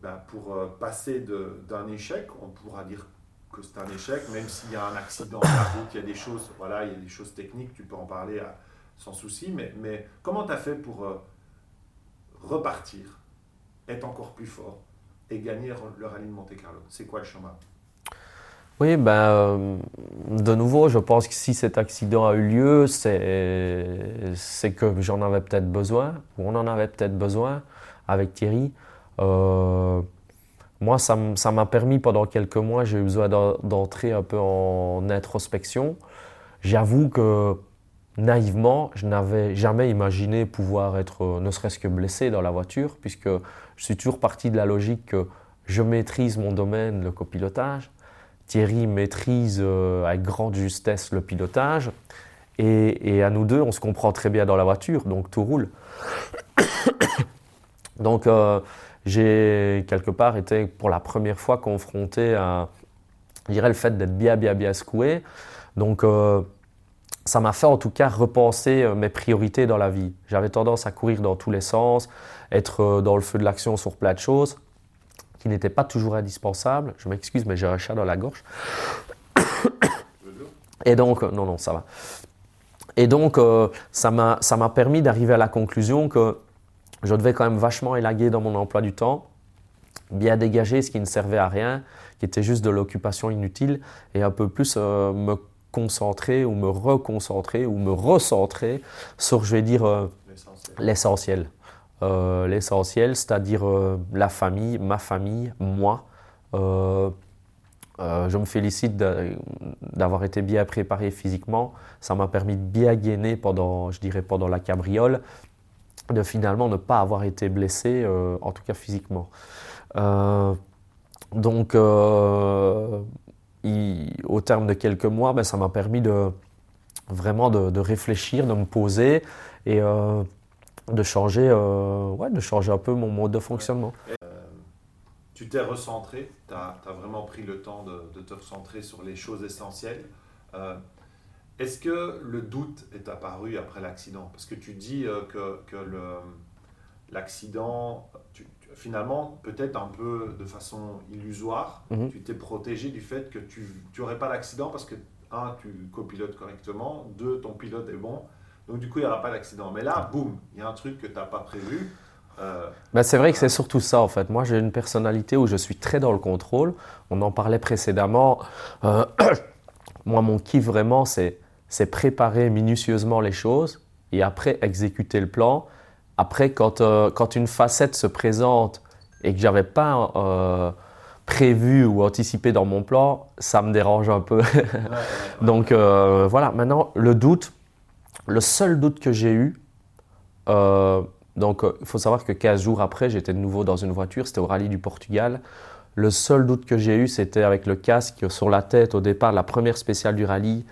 ben, pour passer d'un échec On pourra dire que c'est un échec, même s'il y a un accident il y a des choses, voilà, il y a des choses techniques, tu peux en parler sans souci. Mais, mais comment tu as fait pour repartir, être encore plus fort et gagner le rallye de Monte Carlo? C'est quoi le chemin? Oui, ben, euh, de nouveau, je pense que si cet accident a eu lieu, c'est que j'en avais peut-être besoin, ou on en avait peut-être besoin avec Thierry. Euh, moi, ça m'a permis pendant quelques mois, j'ai eu besoin d'entrer un peu en introspection. J'avoue que naïvement, je n'avais jamais imaginé pouvoir être euh, ne serait-ce que blessé dans la voiture, puisque je suis toujours parti de la logique que je maîtrise mon domaine, le copilotage. Thierry maîtrise euh, avec grande justesse le pilotage. Et, à nous deux, on se comprend très bien dans la voiture, donc tout roule. donc euh, j'ai quelque part été pour la première fois confronté à, je dirais, le fait d'être bien, bien, bien secoué. Donc ça m'a fait en tout cas repenser euh, mes priorités dans la vie. J'avais tendance à courir dans tous les sens, être euh, dans le feu de l'action sur plein de choses qui n'étaient pas toujours indispensables. Je m'excuse, mais j'ai un chat dans la gorge. Et donc, euh, non, non, ça va. Et donc, ça m'a permis d'arriver à la conclusion que je devais quand même vachement élaguer dans mon emploi du temps, bien dégager ce qui ne servait à rien, qui était juste de l'occupation inutile, et un peu plus me concentrer ou me reconcentrer ou me recentrer sur, je vais dire, euh, l'essentiel. Euh, l'essentiel, c'est-à-dire euh, la famille, ma famille, moi. je me félicite d'avoir été bien préparé physiquement. Ça m'a permis de bien gainer pendant, je dirais, pendant la cabriole, de finalement ne pas avoir été blessé, en tout cas physiquement. donc, au terme de quelques mois, ben, ça m'a permis de vraiment de, réfléchir, de me poser et euh, de, changer, euh, ouais, de changer un peu mon mode de fonctionnement. Euh, tu t'es recentré, tu as, vraiment pris le temps de, te recentrer sur les choses essentielles. Est-ce que le doute est apparu après l'accident? Parce que tu dis que, que l'accident, finalement, peut-être un peu de façon illusoire, mhm. tu t'es protégé du fait que tu n'aurais pas d'accident parce que, un, tu copilotes correctement, deux, ton pilote est bon, donc du coup, il n'y aura pas d'accident. Mais là, boum, il y a un truc que tu n'as pas prévu. Euh, ben, c'est vrai que c'est surtout ça en fait. Moi j'ai une personnalité où je suis très dans le contrôle. On en parlait précédemment. Euh, moi mon kiff vraiment c'est préparer minutieusement les choses et après exécuter le plan après, quand, euh, quand une facette se présente et que j'avais pas prévu ou anticipé dans mon plan, ça me dérange un peu. Donc voilà, maintenant le doute, le seul doute que j'ai eu, donc il faut savoir que 15 jours après, j'étais de nouveau dans une voiture, c'était au rallye du Portugal. Le seul doute que j'ai eu, c'était avec le casque sur la tête au départ, la première spéciale du rallye.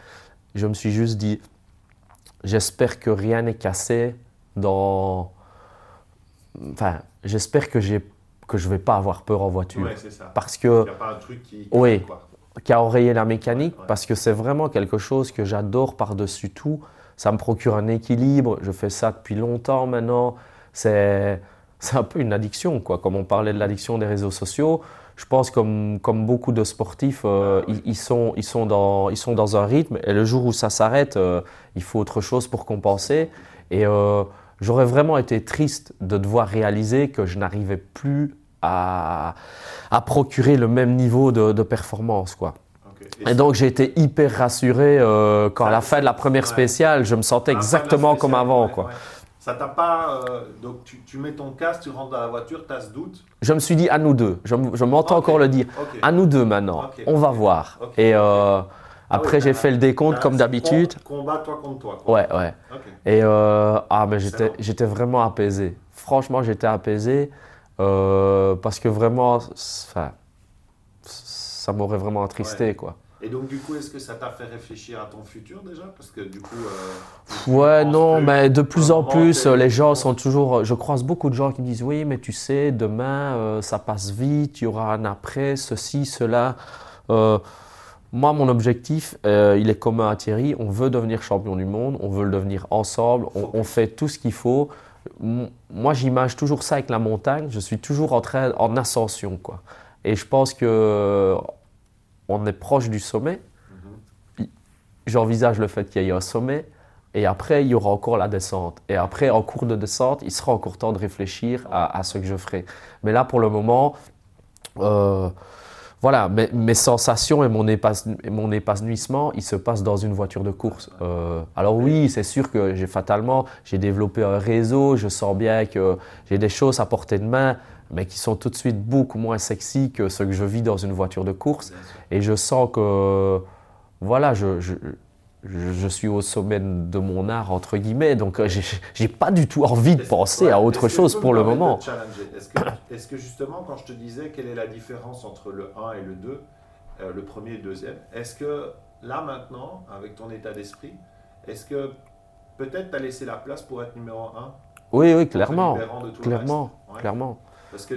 Je me suis juste dit, j'espère que rien n'est cassé dans. Enfin, j'espère que j'ai que je vais pas avoir peur en voiture. c'est ça. Parce que. Il n'y a pas un truc qui. Oui. Qui a enrayé la mécanique, parce que c'est vraiment quelque chose que j'adore par-dessus tout. Ça me procure un équilibre. Je fais ça depuis longtemps maintenant. c'est un peu une addiction, quoi. Comme on parlait de l'addiction des réseaux sociaux, je pense comme, comme beaucoup de sportifs, euh, ils, sont, ils, sont dans, ils sont dans un rythme et le jour où ça s'arrête, euh, il faut autre chose pour compenser. Et euh, j'aurais vraiment été triste de devoir réaliser que je n'arrivais plus à, à, procurer le même niveau de, de performance, quoi. Et, donc j'ai été hyper rassuré quand à la fin de la première spéciale, je me sentais exactement comme avant, quoi. Ça t'a pas. Euh, donc tu, mets ton casque, tu rentres dans la voiture, tu as ce doute? Je me suis dit à nous deux. Je, m'entends encore le dire. À nous deux maintenant. On va voir. Et euh, ah après, j'ai fait le décompte comme d'habitude. Combat toi contre toi. Ouais, ouais. Et euh, ah, mais j'étais, j'étais vraiment apaisé. Franchement, j'étais apaisé parce que vraiment, ça m'aurait vraiment attristé, quoi. Et donc, du coup, est-ce que ça t'a fait réfléchir à ton futur déjà? Parce que du coup. Euh, ouais, non, mais de plus en plus, les gens sont toujours. Je croise beaucoup de gens qui me disent Oui, mais tu sais, demain, euh, ça passe vite, il y aura un après, ceci, cela. Euh, moi, mon objectif, il est commun à Thierry. On veut devenir champion du monde, on veut le devenir ensemble, on, on fait tout ce qu'il faut. Moi, j'image toujours ça avec la montagne. Je suis toujours en train, en ascension, quoi. Et je pense que on est proche du sommet. Mhm. J'envisage le fait qu'il y ait un sommet. Et après, il y aura encore la descente. Et après, en cours de descente, il sera encore temps de réfléchir à, ce que je ferai. Mais là, pour le moment, euh, voilà, mes, sensations et mon, épanouissement, il se passe dans une voiture de course. Euh, alors oui, c'est sûr que j'ai fatalement, j'ai développé un réseau, je sens bien que j'ai des choses à portée de main, mais qui sont tout de suite beaucoup moins sexy que ce que je vis dans une voiture de course. Et je sens que, voilà, je, je, je, suis au sommet de mon art, entre guillemets, donc euh, j'ai pas du tout envie de penser à autre chose pour le moment. Est-ce que, justement, quand je te disais quelle est la différence entre le 1 et le 2, euh, le premier et le deuxième, est-ce que là maintenant, avec ton état d'esprit, est-ce que peut-être tu as laissé la place pour être numéro 1 Oui, oui, clairement. Clairement, clairement.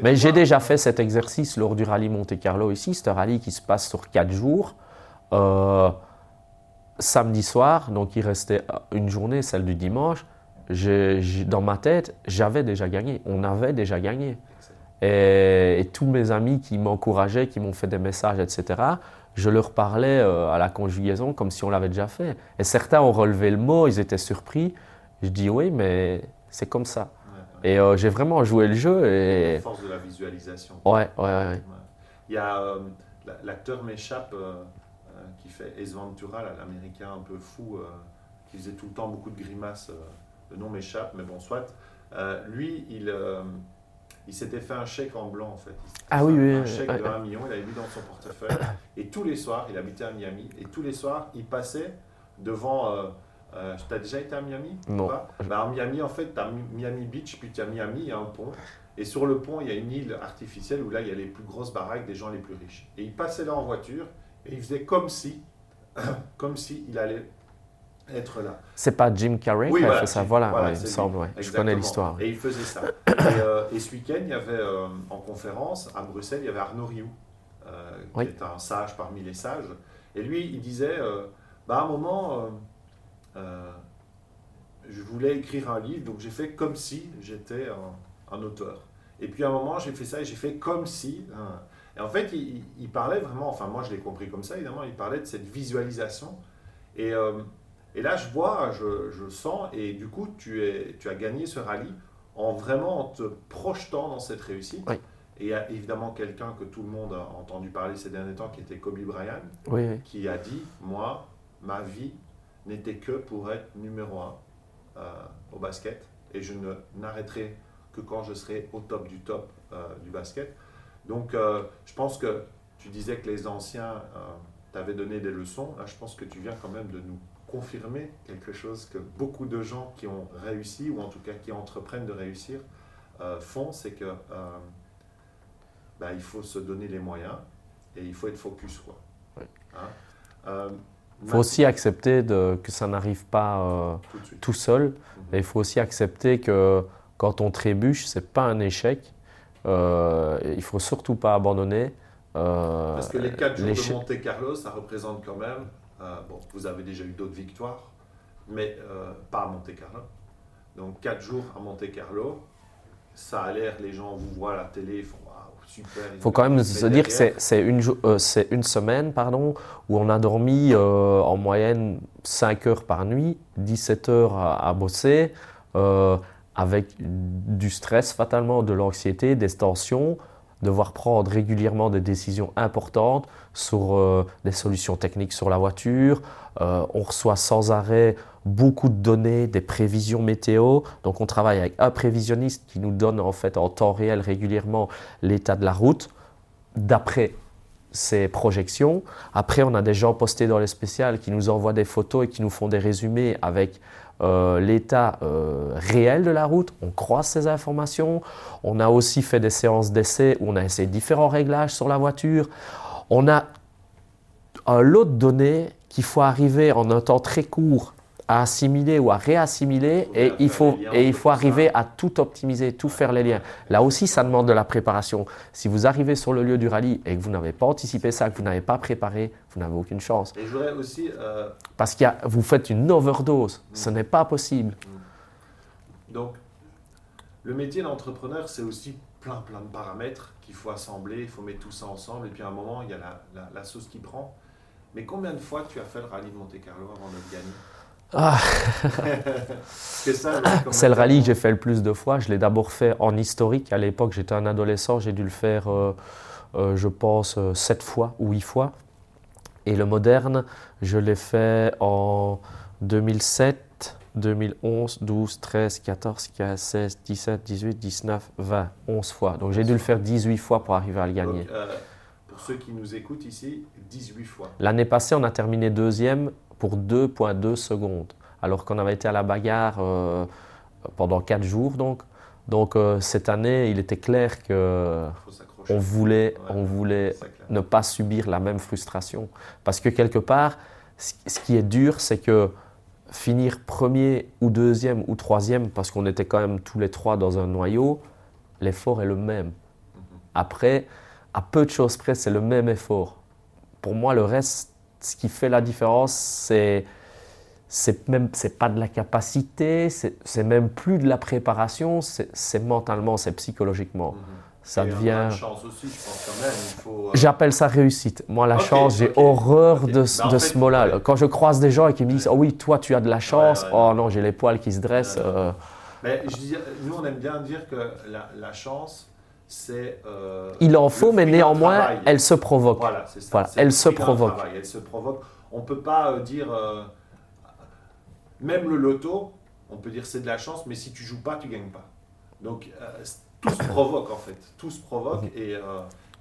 Mais j'ai déjà fait cet exercice lors du rallye Monte Carlo ici. C'est un rallye qui se passe sur 4 jours. Euh, samedi soir, donc il restait une journée, celle du dimanche. dans ma tête, j'avais déjà gagné. On avait déjà gagné. Et, tous mes amis qui m'encourageaient, qui m'ont fait des messages, etc., je leur parlais euh, à la conjugaison comme si on l'avait déjà fait. Et certains ont relevé le mot, ils étaient surpris. Je dis oui, mais c'est comme ça. Et euh, j'ai vraiment joué le jeu. Et... La force de la visualisation. Ouais, ouais, ouais. Il y a euh, l'acteur m'échappe euh, qui fait Ace Ventura, l'américain un peu fou, qui faisait tout le temps beaucoup de grimaces. le nom m'échappe, mais bon, soit. lui, il, il s'était fait un chèque en blanc en fait. Ah oui, oui. Un chèque de 1 million, il avait mis dans son portefeuille. Et tous les soirs, il habitait à Miami, et tous les soirs, il passait devant euh, tu as déjà été à Miami Non. Bah, à Miami, en fait, tu as Miami Beach, puis tu as Miami, il y a un pont. Et sur le pont, il y a une île artificielle où là, il y a les plus grosses baraques des gens les plus riches. Et il passait là en voiture et il faisait comme si, comme si il allait être là. C'est pas Jim Carrey qui a fait ça, voilà, il semble, ouais. je connais l'histoire. Et il faisait ça. Euh, et, ce week-end, il y avait euh, en conférence à Bruxelles, il y avait Arnaud Rioux, qui est un sage parmi les sages. Et lui, il disait, bah, à un moment, euh, je voulais écrire un livre, donc j'ai fait comme si j'étais un, auteur. Et puis à un moment, j'ai fait ça et j'ai fait comme si. Hein. et en fait, il, parlait vraiment, enfin moi je l'ai compris comme ça, évidemment, il parlait de cette visualisation. Et, euh, et là, je vois, je, je, sens, et du coup, tu, es, tu as gagné ce rallye en vraiment en te projetant dans cette réussite. Et il y a évidemment quelqu'un que tout le monde a entendu parler ces derniers temps, qui était Kobe Bryant, qui a dit, moi, ma vie, n'était que pour être numéro un euh, au basket. Et je ne n'arrêterai que quand je serai au top du top euh, du basket. Donc, euh, je pense que tu disais que les anciens t'avaient donné des leçons. Là, je pense que tu viens quand même de nous confirmer quelque chose que beaucoup de gens qui ont réussi, ou en tout cas qui entreprennent de réussir, font, c'est que ben, il faut se donner les moyens et il faut être focus. Quoi. Hein? Il faut aussi accepter de, que ça n'arrive pas euh, tout, seul. Et il faut aussi accepter que quand on trébuche, ce n'est pas un échec. Euh, il ne faut surtout pas abandonner. Euh, Parce que les 4 jours de Monte Carlo, ça représente quand même. bon, vous avez déjà eu d'autres victoires, mais pas à Monte Carlo. Donc 4 jours à Monte Carlo, ça a l'air, les gens vous voient à la télé, font. Il faut quand même se dire que c'est une, euh, une, semaine pardon, où on a dormi euh, en moyenne 5 heures par nuit, 17 heures à, bosser, euh, avec du stress fatalement, de l'anxiété, des tensions, devoir prendre régulièrement des décisions importantes sur des solutions techniques sur la voiture. on reçoit sans arrêt beaucoup de données, des prévisions météo. Donc on travaille avec un prévisionniste qui nous donne en fait en temps réel régulièrement l'état de la route d'après ces projections. Après, on a des gens postés dans les spéciales qui nous envoient des photos et qui nous font des résumés avec euh, l'état euh, réel de la route. On croise ces informations. On a aussi fait des séances d'essai où on a essayé différents réglages sur la voiture. On a un lot de données qu'il faut arriver en un temps très court à assimiler ou à réassimiler et il faut, et il faut arriver à tout optimiser, tout faire les liens. Là aussi, ça demande de la préparation. Si vous arrivez sur le lieu du rallye et que vous n'avez pas anticipé ça, que vous n'avez pas préparé, vous n'avez aucune chance. Et je voudrais aussi... Euh, Parce que vous faites une overdose. Mm. Ce n'est pas possible. Mm. Donc, le métier d'entrepreneur, c'est aussi plein, plein de paramètres qu'il faut assembler, il faut mettre tout ça ensemble, et puis à un moment, il y a la, la sauce qui prend. Mais combien de fois tu as fait le rallye de Monte Carlo avant de le gagner? Ah. c'est le rallye que j'ai fait le plus de fois. Je l'ai d'abord fait en historique. À l'époque, j'étais un adolescent. J'ai dû le faire, euh, euh, je pense, euh, sept fois ou huit fois. Et le moderne, je l'ai fait en 2007, 2011, 12, 13, 14, 15, 16, 17, 18, 19, 20, 11 fois. Donc j'ai dû le faire 18 fois pour arriver à le gagner. pour ceux qui nous écoutent ici, 18 fois. L'année passée, on a terminé deuxième pour 2,2 secondes, alors qu'on avait été à la bagarre euh, pendant 4 jours. Donc, donc euh, cette année, il était clair que on voulait, on voulait ne pas subir la même frustration. Parce que quelque part, ce qui est dur, c'est que finir premier ou deuxième ou troisième, parce qu'on était quand même tous les trois dans un noyau, l'effort est le même. Mhm. Après, à peu de choses près, c'est le même effort. Pour moi, le reste, ce qui fait la différence, c'est c'est même c'est pas de la capacité, c'est même plus de la préparation, c'est mentalement, c'est psychologiquement. Ça devient. aussi, je pense quand même. Euh, J'appelle ça réussite. Moi, la chance, j'ai horreur de, de ce mot-là. Quand je croise des gens et qui me disent, oh oui, toi, tu as de la chance. oh non, j'ai les poils qui se dressent. Euh. Mais je nous, on aime bien dire que la, la chance, c'est. Euh, il en faut, mais néanmoins, elle se provoque. Voilà, c'est ça. elle se provoque. Elle se provoque. On ne peut pas euh, dire. Euh, même le loto, on peut dire c'est de la chance, mais si tu joues pas, tu gagnes pas. Donc tout se provoque en fait. Tout se provoque et.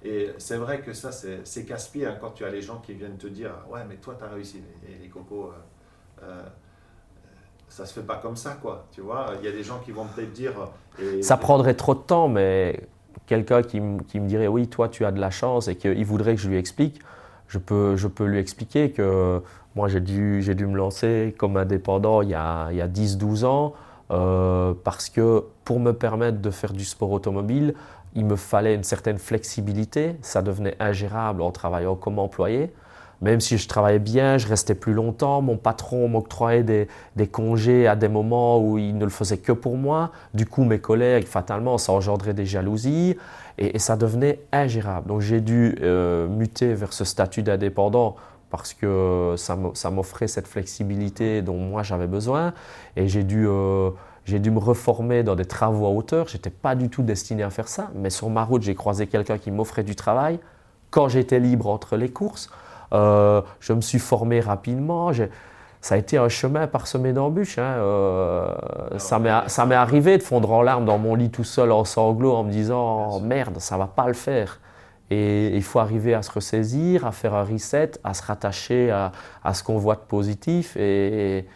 Et c'est vrai que ça, c'est casse-pied hein, quand tu as les gens qui viennent te dire Ouais, mais toi, tu as réussi. Et les cocos, ça se fait pas comme ça, quoi. Tu vois, il y a des gens qui vont peut-être dire. ça prendrait trop de temps, mais quelqu'un qui, me dirait oui, toi tu as de la chance et qu'il voudrait que je lui explique, je peux, lui expliquer que moi j'ai dû, me lancer comme indépendant il y a, il y a 10-12 ans euh, parce que pour me permettre de faire du sport automobile, il me fallait une certaine flexibilité, ça devenait ingérable en travaillant comme employé. Même si je travaillais bien, je restais plus longtemps. Mon patron m'octroyait des, des, congés à des moments où il ne le faisait que pour moi. Du coup, mes collègues, fatalement, ça engendrait des jalousies et, ça devenait ingérable. Donc j'ai dû euh, muter vers ce statut d'indépendant parce que ça m'offrait cette flexibilité dont moi j'avais besoin. Et j'ai dû, euh, j'ai dû me reformer dans des travaux à hauteur. Je n'étais pas du tout destiné à faire ça. Mais sur ma route, j'ai croisé quelqu'un qui m'offrait du travail quand j'étais libre entre les courses. Euh, je me suis formé rapidement. Ça a été un chemin parsemé d'embûches. Hein. Euh, ça m'est arrivé de fondre en larmes dans mon lit tout seul en sanglots en me disant merde, ça va pas le faire. Et il faut arriver à se ressaisir, à faire un reset, à se rattacher à, à ce qu'on voit de positif. Et,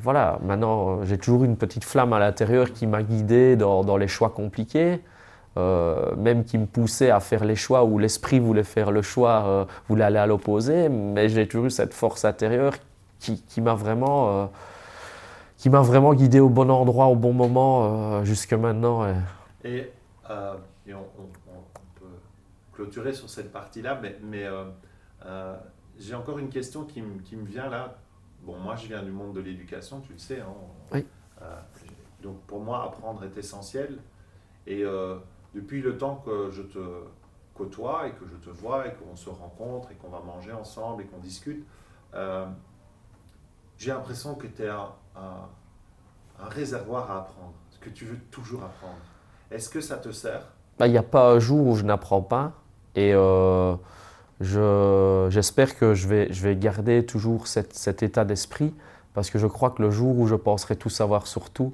voilà, maintenant j'ai toujours une petite flamme à l'intérieur qui m'a guidé dans, dans, les choix compliqués. Euh, même qui me poussait à faire les choix où l'esprit voulait faire le choix, euh, voulait aller à l'opposé, mais j'ai toujours eu cette force intérieure qui, qui m'a vraiment, euh, qui m'a vraiment guidé au bon endroit, au bon moment jusque maintenant. Et, et on, peut clôturer sur cette partie-là, mais, mais j'ai encore une question qui, qui, me vient là. Bon, moi je viens du monde de l'éducation, tu le sais. Hein, oui. donc pour moi, apprendre est essentiel. Et depuis le temps que je te côtoie et que je te vois et qu'on se rencontre et qu'on va manger ensemble et qu'on discute, j'ai l'impression que tu es un, un, réservoir à apprendre, que tu veux toujours apprendre. Est-ce que ça te sert? Bah, Il n'y a pas un jour où je n'apprends pas. Et euh, j'espère que je vais, je vais garder toujours cette, cet état d'esprit parce que je crois que le jour où je penserai tout savoir sur tout,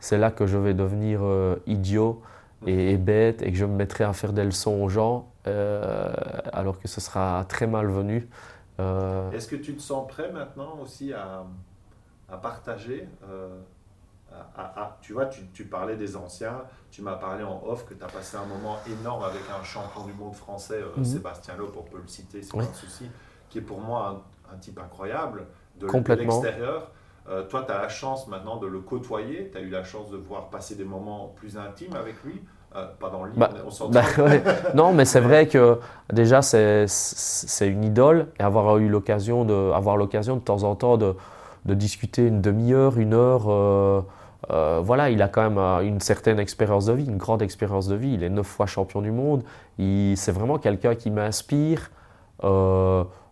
c'est là que je vais devenir euh, idiot et, bête et que je me mettrai à faire des leçons aux gens euh, alors que ce sera très malvenu. Euh, Est-ce que tu te sens prêt maintenant aussi à, à partager euh, à, Tu vois, tu, tu, parlais des anciens, tu m'as parlé en off que tu as passé un moment énorme avec un champion du monde français, euh, mhm. Sébastien Loeb, on peut le citer, c'est pas un souci, qui est pour moi un, type incroyable de, l'extérieur. Toi, tu as la chance maintenant de le côtoyer, tu as eu la chance de voir passer des moments plus intimes avec lui. Euh, pas dans le livre, bah, on bah, Non, mais c'est vrai que déjà, c'est une idole et avoir eu l'occasion de, avoir l'occasion de temps en temps de, de discuter une demi-heure, une heure. Euh, euh, voilà, il a quand même une certaine expérience de vie, une grande expérience de vie. Il est neuf fois champion du monde. C'est vraiment quelqu'un qui m'inspire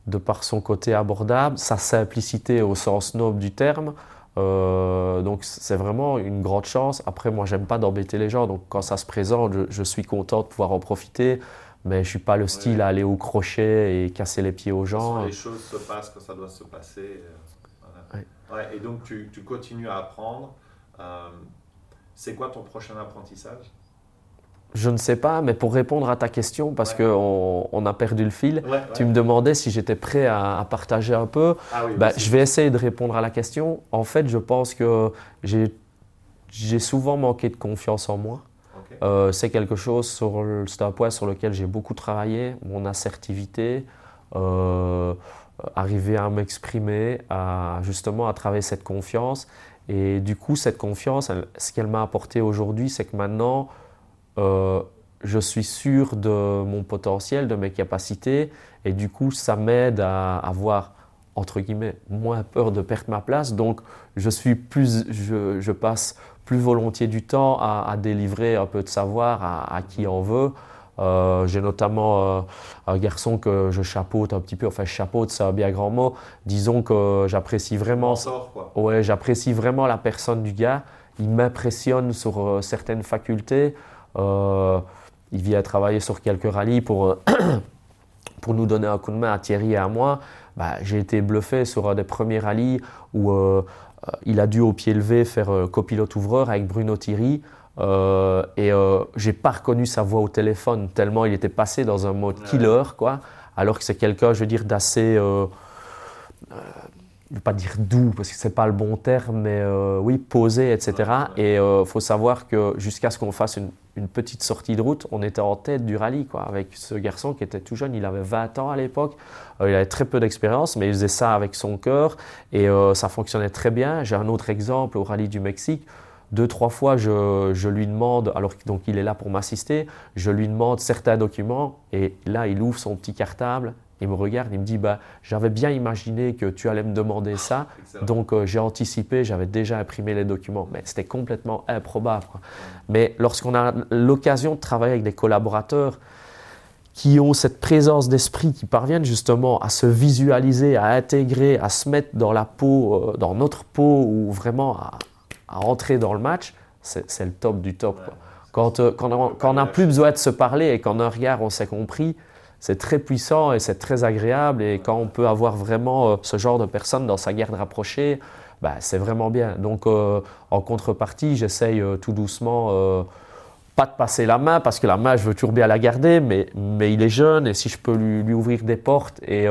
de par son côté abordable, sa simplicité au sens noble du terme. Euh, donc c'est vraiment une grande chance. Après, moi, j'aime pas d'embêter les gens, donc quand ça se présente, je, suis content de pouvoir en profiter. Mais je suis pas le style à aller au crochet et casser les pieds aux gens. Les choses se passent quand ça doit se passer. Euh, et donc tu, tu, continues à apprendre. Euh, c'est quoi ton prochain apprentissage? Je ne sais pas, mais pour répondre à ta question, parce qu'on on a perdu le fil, tu me demandais si j'étais prêt à, partager un peu. Ah bah, je vais essayer de répondre à la question. En fait, je pense que j'ai souvent manqué de confiance en moi. Euh, c'est quelque chose, sur c'est un point sur lequel j'ai beaucoup travaillé, mon assertivité, euh, arriver à m'exprimer, à, justement à travailler cette confiance. Et du coup, cette confiance, ce qu'elle m'a apporté aujourd'hui, c'est que maintenant, euh, je suis sûr de mon potentiel, de mes capacités, et du coup, ça m'aide à avoir, entre guillemets, moins peur de perdre ma place. Donc, je, suis plus, je, passe plus volontiers du temps à, délivrer un peu de savoir à, qui en veut. Euh, j'ai notamment euh, un garçon que je chapeaute un petit peu, enfin chapeaute c'est un bien grand mot. Disons que j'apprécie vraiment, ouais, j'apprécie vraiment la personne du gars. Il m'impressionne sur certaines facultés. Euh, il vient travailler sur quelques rallyes pour, euh, pour nous donner un coup de main à Thierry et à moi. Bah, j'ai été bluffé sur un des premiers rallyes où euh, il a dû au pied levé faire copilote ouvreur avec Bruno Thierry. et j'ai pas reconnu sa voix au téléphone tellement il était passé dans un mode killer, quoi. Alors que c'est quelqu'un, je veux dire, d'assez je ne vais pas dire doux parce que ce n'est pas le bon terme, mais euh, oui, posé, etc. Et il euh, faut savoir que jusqu'à ce qu'on fasse une, petite sortie de route, on était en tête du rallye quoi, avec ce garçon qui était tout jeune, il avait 20 ans à l'époque, euh, il avait très peu d'expérience, mais il faisait ça avec son cœur et ça fonctionnait très bien. J'ai un autre exemple au rallye du Mexique. Deux, trois fois, je, je lui demande, alors donc il est là pour m'assister, je lui demande certains documents et là, il ouvre son petit cartable il me regarde, il me dit bah, J'avais bien imaginé que tu allais me demander ça, donc euh, j'ai anticipé, j'avais déjà imprimé les documents. Mais c'était complètement improbable. Mais lorsqu'on a l'occasion de travailler avec des collaborateurs qui ont cette présence d'esprit, qui parviennent justement à se visualiser, à intégrer, à se mettre dans la peau, euh, dans notre peau, ou vraiment à, entrer dans le match, c'est le top du top. Quand, euh, quand, on, quand on n'a plus besoin de se parler et qu'en un regard on s'est compris, c'est très puissant et c'est très agréable. Et quand on peut avoir vraiment euh, ce genre de personnes dans sa garde rapprochée, bah, c'est vraiment bien. Donc, euh, en contrepartie, j'essaye euh, tout doucement, pas de passer la main, parce que la main, je veux toujours bien la garder, mais, mais il est jeune et si je peux lui, ouvrir des portes et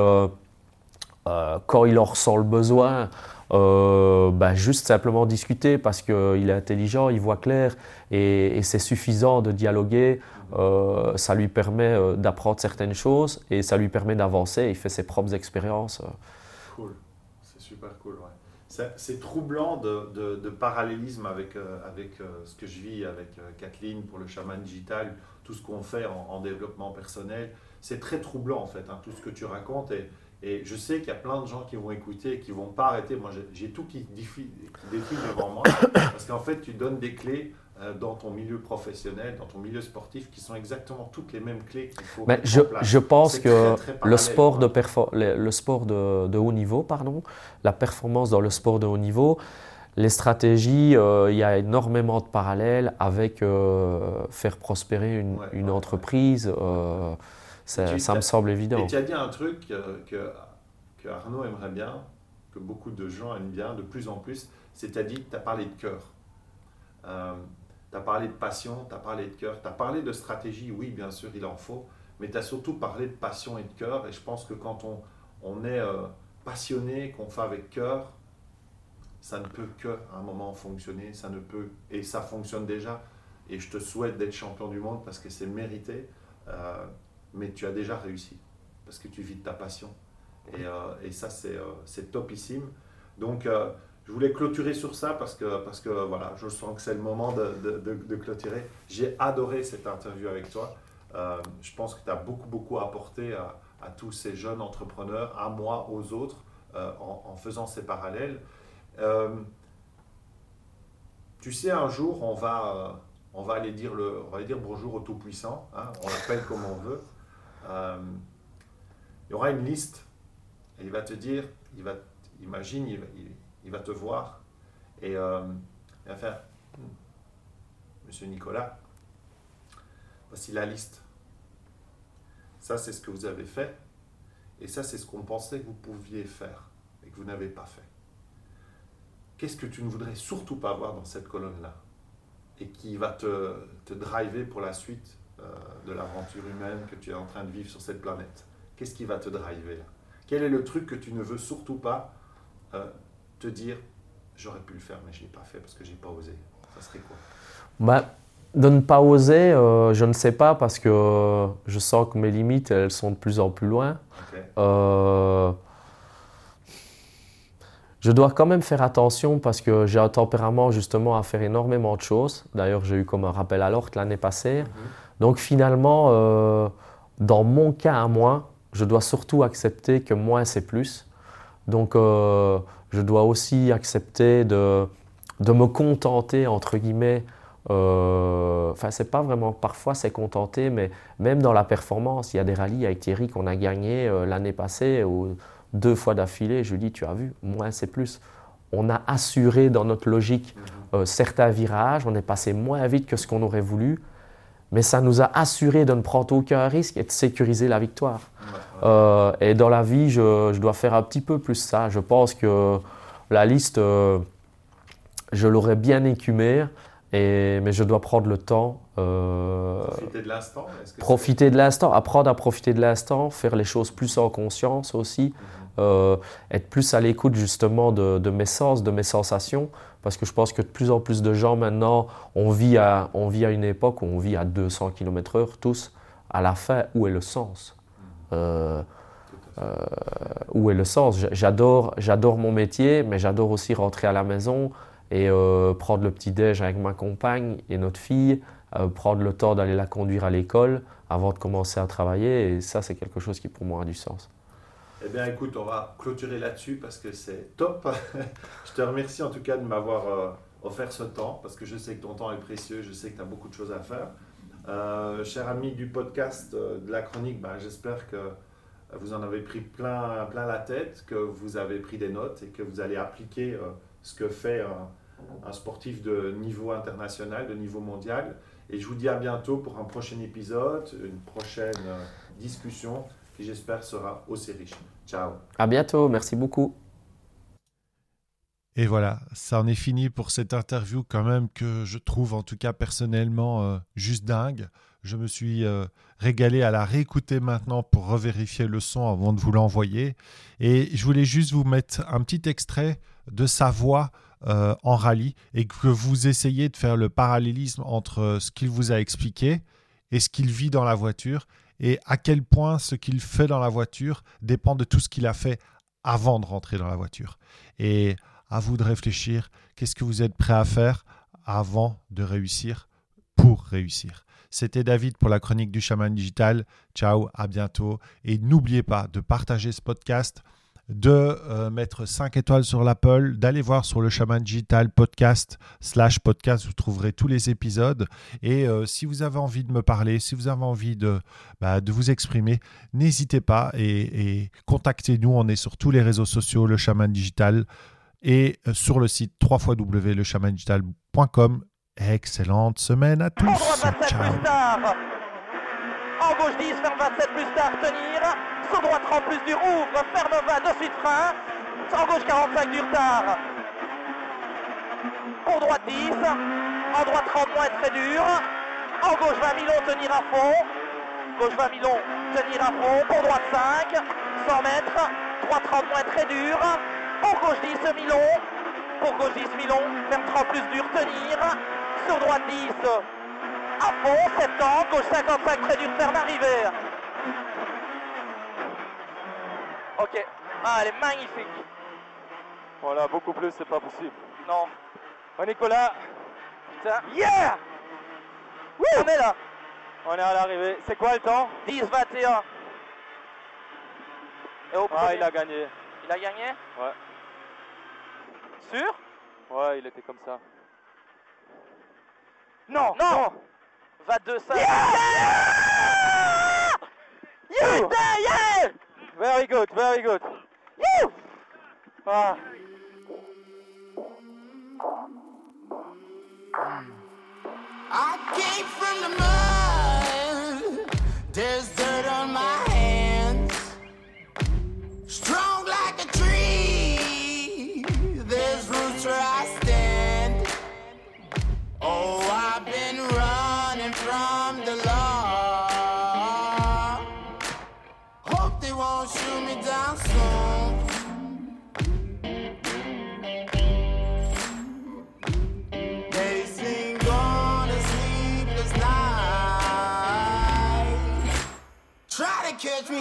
quand il en ressent le besoin, bah, juste simplement discuter parce qu'il est intelligent, il voit clair et c'est suffisant de dialoguer. Euh, ça lui permet euh, d'apprendre certaines choses et ça lui permet d'avancer. Il fait ses propres expériences. Cool, c'est super cool. C'est troublant de, parallélisme avec, euh, avec ce que je vis avec Kathleen pour le chaman digital, tout ce qu'on fait en, développement personnel. C'est très troublant en fait, hein, tout ce que tu racontes. Et, je sais qu'il y a plein de gens qui vont écouter et qui vont pas arrêter. Moi, j'ai tout qui défile devant moi parce qu'en fait, tu donnes des clés euh, dans ton milieu professionnel, dans ton milieu sportif, qui sont exactement toutes les mêmes clés qu'il faut Mais je, je, pense que le sport, de le, sport de, de, haut niveau, pardon, la performance dans le sport de haut niveau, les stratégies, euh, il y a énormément de parallèles avec euh, faire prospérer une, une entreprise. ça, ça me semble évident. Et tu as dit un truc que, que, Arnaud aimerait bien, que beaucoup de gens aiment bien de plus en plus, c'est-à-dire, tu as parlé de cœur. Tu as parlé de passion, tu as parlé de cœur, tu as parlé de stratégie, oui, bien sûr, il en faut, mais tu as surtout parlé de passion et de cœur. Et je pense que quand on, on est euh, passionné, qu'on fait avec cœur, ça ne peut que un moment fonctionner, ça ne peut, et ça fonctionne déjà. Et je te souhaite d'être champion du monde parce que c'est mérité, euh, mais tu as déjà réussi, parce que tu vis de ta passion. Et, euh, et ça, c'est topissime. Donc, je voulais clôturer sur ça parce que, parce que voilà, je sens que c'est le moment de, de, clôturer. J'ai adoré cette interview avec toi. Euh, je pense que tu as beaucoup, beaucoup apporté à, tous ces jeunes entrepreneurs, à moi, aux autres, euh, en, faisant ces parallèles. Euh, tu sais, un jour, on va, on va, aller, dire le, dire bonjour au Tout-Puissant. Hein, on l'appelle comme on veut. il y aura une liste et il va te dire, il va, imagine, il, il il va te voir et euh, va faire hmm, Monsieur Nicolas, voici la liste. Ça, c'est ce que vous avez fait. Et ça, c'est ce qu'on pensait que vous pouviez faire et que vous n'avez pas fait. Qu'est-ce que tu ne voudrais surtout pas avoir dans cette colonne-là et qui va te, te driver pour la suite euh, de l'aventure humaine que tu es en train de vivre sur cette planète? Qu'est-ce qui va te driver là? Quel est le truc que tu ne veux surtout pas euh, te dire j'aurais pu le faire mais je ne l'ai pas fait parce que j'ai pas osé Ça serait quoi? Bah, De ne pas oser, euh, je ne sais pas parce que je sens que mes limites elles sont de plus en plus loin. Euh, je dois quand même faire attention parce que j'ai un tempérament justement à faire énormément de choses. D'ailleurs, j'ai eu comme un rappel à l'ordre l'année passée. Mhm. Donc finalement, euh, dans mon cas à moi, je dois surtout accepter que moins c'est plus. Donc je dois aussi accepter de, de me contenter, entre guillemets, euh, enfin, c'est pas vraiment, parfois c'est contenter, mais même dans la performance, il y a des rallyes avec Thierry qu'on a gagné euh, l'année passée, ou deux fois d'affilée, je lui dis, tu as vu, moins c'est plus. On a assuré dans notre logique mhm. euh, certains virages, on est passé moins vite que ce qu'on aurait voulu, mais ça nous a assuré de ne prendre aucun risque et de sécuriser la victoire. Euh, et dans la vie, je, je, dois faire un petit peu plus ça. Je pense que la liste, euh, je l'aurais bien écumée, et, mais je dois prendre le temps. Euh, profiter de l'instant Profiter de l'instant, apprendre à profiter de l'instant, faire les choses plus en conscience aussi, mhm. être plus à l'écoute justement de, mes sens, de mes sensations, parce que je pense que de plus en plus de gens maintenant, on vit à, vit à une époque où on vit à 200 km/h tous. À la fin, où est le sens? Euh, euh, où est le sens? J'adore, j'adore mon métier, mais j'adore aussi rentrer à la maison et euh, prendre le petit déj avec ma compagne et notre fille, prendre le temps d'aller la conduire à l'école avant de commencer à travailler. Et ça, c'est quelque chose qui pour moi a du sens. Eh bien, écoute, on va clôturer là-dessus parce que c'est top. je te remercie en tout cas de m'avoir offert ce temps parce que je sais que ton temps est précieux, je sais que tu as beaucoup de choses à faire. Euh, chers amis du podcast euh, de la chronique, ben, j'espère que vous en avez pris plein, la tête, que vous avez pris des notes et que vous allez appliquer euh, ce que fait un, sportif de niveau international, de niveau mondial. Et je vous dis à bientôt pour un prochain épisode, une prochaine discussion qui j'espère sera aussi riche. Ciao. À bientôt, merci beaucoup. Et voilà, ça en est fini pour cette interview quand même que je trouve en tout cas personnellement euh, juste dingue. Je me suis euh, régalé à la réécouter maintenant pour revérifier le son avant de vous l'envoyer. Et je voulais juste vous mettre un petit extrait de sa voix euh, en rallye et que vous essayez de faire le parallélisme entre ce qu'il vous a expliqué et ce qu'il vit dans la voiture et à quel point ce qu'il fait dans la voiture dépend de tout ce qu'il a fait avant de rentrer dans la voiture. Et à vous de réfléchir. Qu'est-ce que vous êtes prêt à faire avant de réussir pour réussir C'était David pour la chronique du chaman digital. Ciao, à bientôt. Et n'oubliez pas de partager ce podcast, de euh, mettre 5 étoiles sur l'Apple, d'aller voir sur le Chaman Digital podcast slash podcast, vous trouverez tous les épisodes. Et euh, si vous avez envie de me parler, si vous avez envie de, bah, de vous exprimer, n'hésitez pas et, et contactez-nous. On est sur tous les réseaux sociaux, le Chaman Digital, et euh, sur le site www.lechamandigital.com. Excellente semaine à tous. En droite 27 Ciao. plus tard. En gauche 10, ferme 27 plus tard, tenir. Sur droite 30 plus dur, ouvre, ferme 20, de suite frein. En gauche 45 du retard. Pour droite 10. En droite 30 moins très dur. En gauche 20 Milon, tenir à fond. Gauche 20 Milon, tenir à fond. Pour droite 5. 100 mètres. Droite 30 moins très dur. En gauche 10 Milon. Pour gauche 10 Milon. Ferme 30 plus dur, tenir. Sur droite 10. À fond, 70, gauche 55, très dur, ferme arrivée. Ok. Ah, elle est magnifique. Voilà, beaucoup plus, c'est pas possible. Non. Oh Nicolas, Putain. Yeah On est là. on est à l'arrivée. C'est quoi le temps? 10, 21. Et au Ah, premier- il a gagné. il a gagné? Ouais. Sûr? Ouais, il était comme ça. Non. Non. 22, 5. Yeah! Yeah, yeah Very good, very good. You Ah. I came from the mud. There's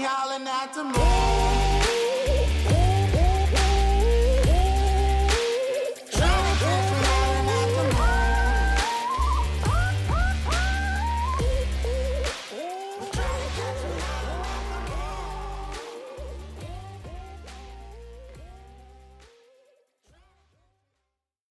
hollering out to me.